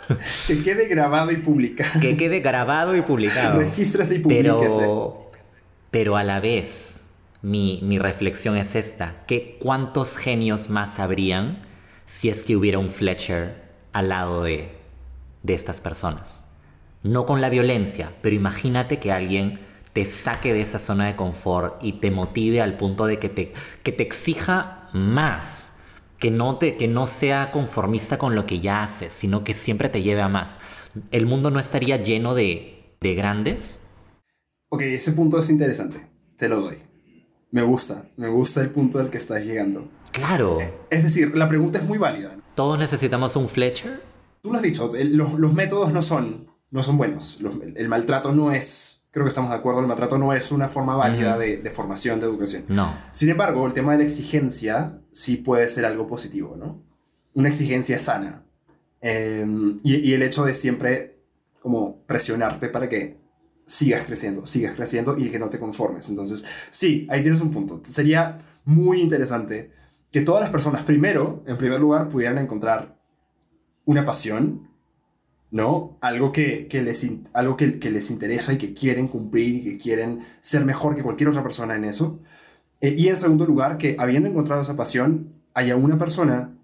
Que quede grabado y publicado. Que quede grabado y publicado. Regístrese y publíquese. Pero, pero a la vez, mi, mi reflexión es esta. Que ¿Cuántos genios más habrían si es que hubiera un Fletcher al lado de, de estas personas? No con la violencia, pero imagínate que alguien te saque de esa zona de confort y te motive al punto de que te, que te exija más. Que no, te, que no sea conformista con lo que ya haces, sino que siempre te lleve a más. El mundo no estaría lleno de, de grandes. Ok, ese punto es interesante. Te lo doy. Me gusta. Me gusta el punto del que estás llegando. Claro, Es decir, la pregunta es muy válida. todos necesitamos un Fletcher. Tú lo has dicho, los, los métodos no son, no son buenos. Los- el maltrato no es, creo que estamos de acuerdo, el maltrato no es una forma válida de, de formación, de educación. No. Sin embargo, el tema de la exigencia sí puede ser algo positivo, ¿no? Una exigencia sana. Eh, y, y el hecho de siempre como presionarte para que sigas creciendo, sigas creciendo y que no te conformes. Entonces, sí, ahí tienes un punto. Sería muy interesante que todas las personas, primero, en primer lugar, pudieran encontrar una pasión, ¿no? Algo que, que les, algo que, que les interesa y que quieren cumplir y que quieren ser mejor que cualquier otra persona en eso. Eh, y en segundo lugar, que habiendo encontrado esa pasión, haya una persona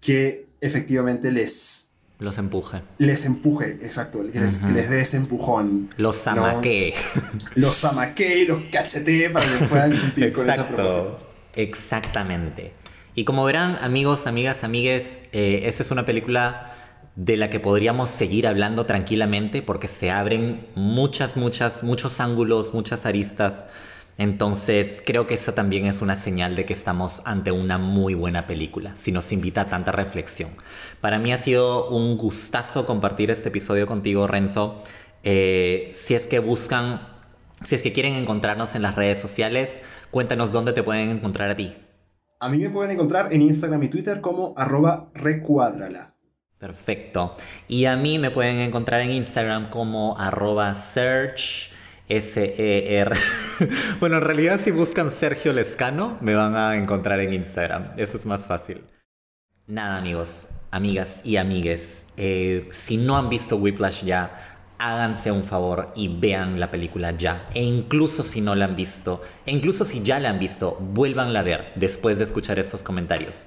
que efectivamente les, Los empuje. les empuje, exacto, que les, que les dé ese empujón. Los ¿no? zamaque. Los zamaquee, los cachetee para que puedan cumplir con propósito. Exactamente. Y como verán, amigos, amigas, amigues, eh, esa es una película de la que podríamos seguir hablando tranquilamente porque se abren muchas, muchas, muchos ángulos, muchas aristas. Entonces creo que esa también es una señal de que estamos ante una muy buena película, si nos invita a tanta reflexión. Para mí ha sido un gustazo compartir este episodio contigo, Renzo. Eh, si es que buscan, si es que quieren encontrarnos en las redes sociales, cuéntanos dónde te pueden encontrar a ti. A mí me pueden encontrar en Instagram y Twitter como arroba recuadrala. Perfecto. Y a mí me pueden encontrar en Instagram como arroba search. S-E-R. bueno, en realidad si buscan Sergio Lescano, me van a encontrar en Instagram. Eso es más fácil. Nada, amigos, amigas y amigues. eh, si no han visto Whiplash ya, háganse un favor y vean la película ya. E incluso si no la han visto, e incluso si ya la han visto, vuélvanla a ver después de escuchar estos comentarios.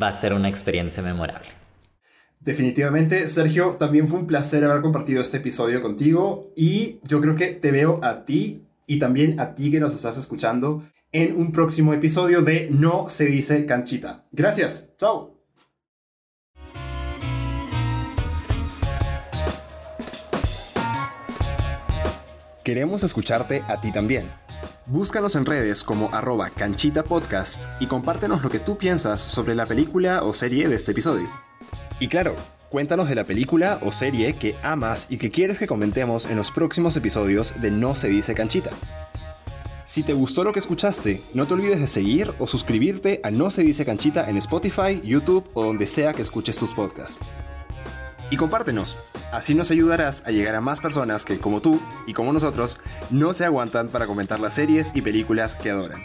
Va a ser una experiencia memorable. Definitivamente, Sergio, también fue un placer haber compartido este episodio contigo y yo creo que te veo a ti y también a ti que nos estás escuchando en un próximo episodio de No se dice canchita. Gracias, chao. Queremos escucharte a ti también. Búscanos en redes como arroba canchita podcast y compártenos lo que tú piensas sobre la película o serie de este episodio. Y claro, cuéntanos de la película o serie que amas y que quieres que comentemos en los próximos episodios de No se dice canchita. Si te gustó lo que escuchaste, no te olvides de seguir o suscribirte a No se dice canchita en Spotify, YouTube o donde sea que escuches tus podcasts. Y compártenos, así nos ayudarás a llegar a más personas que, como tú y como nosotros, no se aguantan para comentar las series y películas que adoran.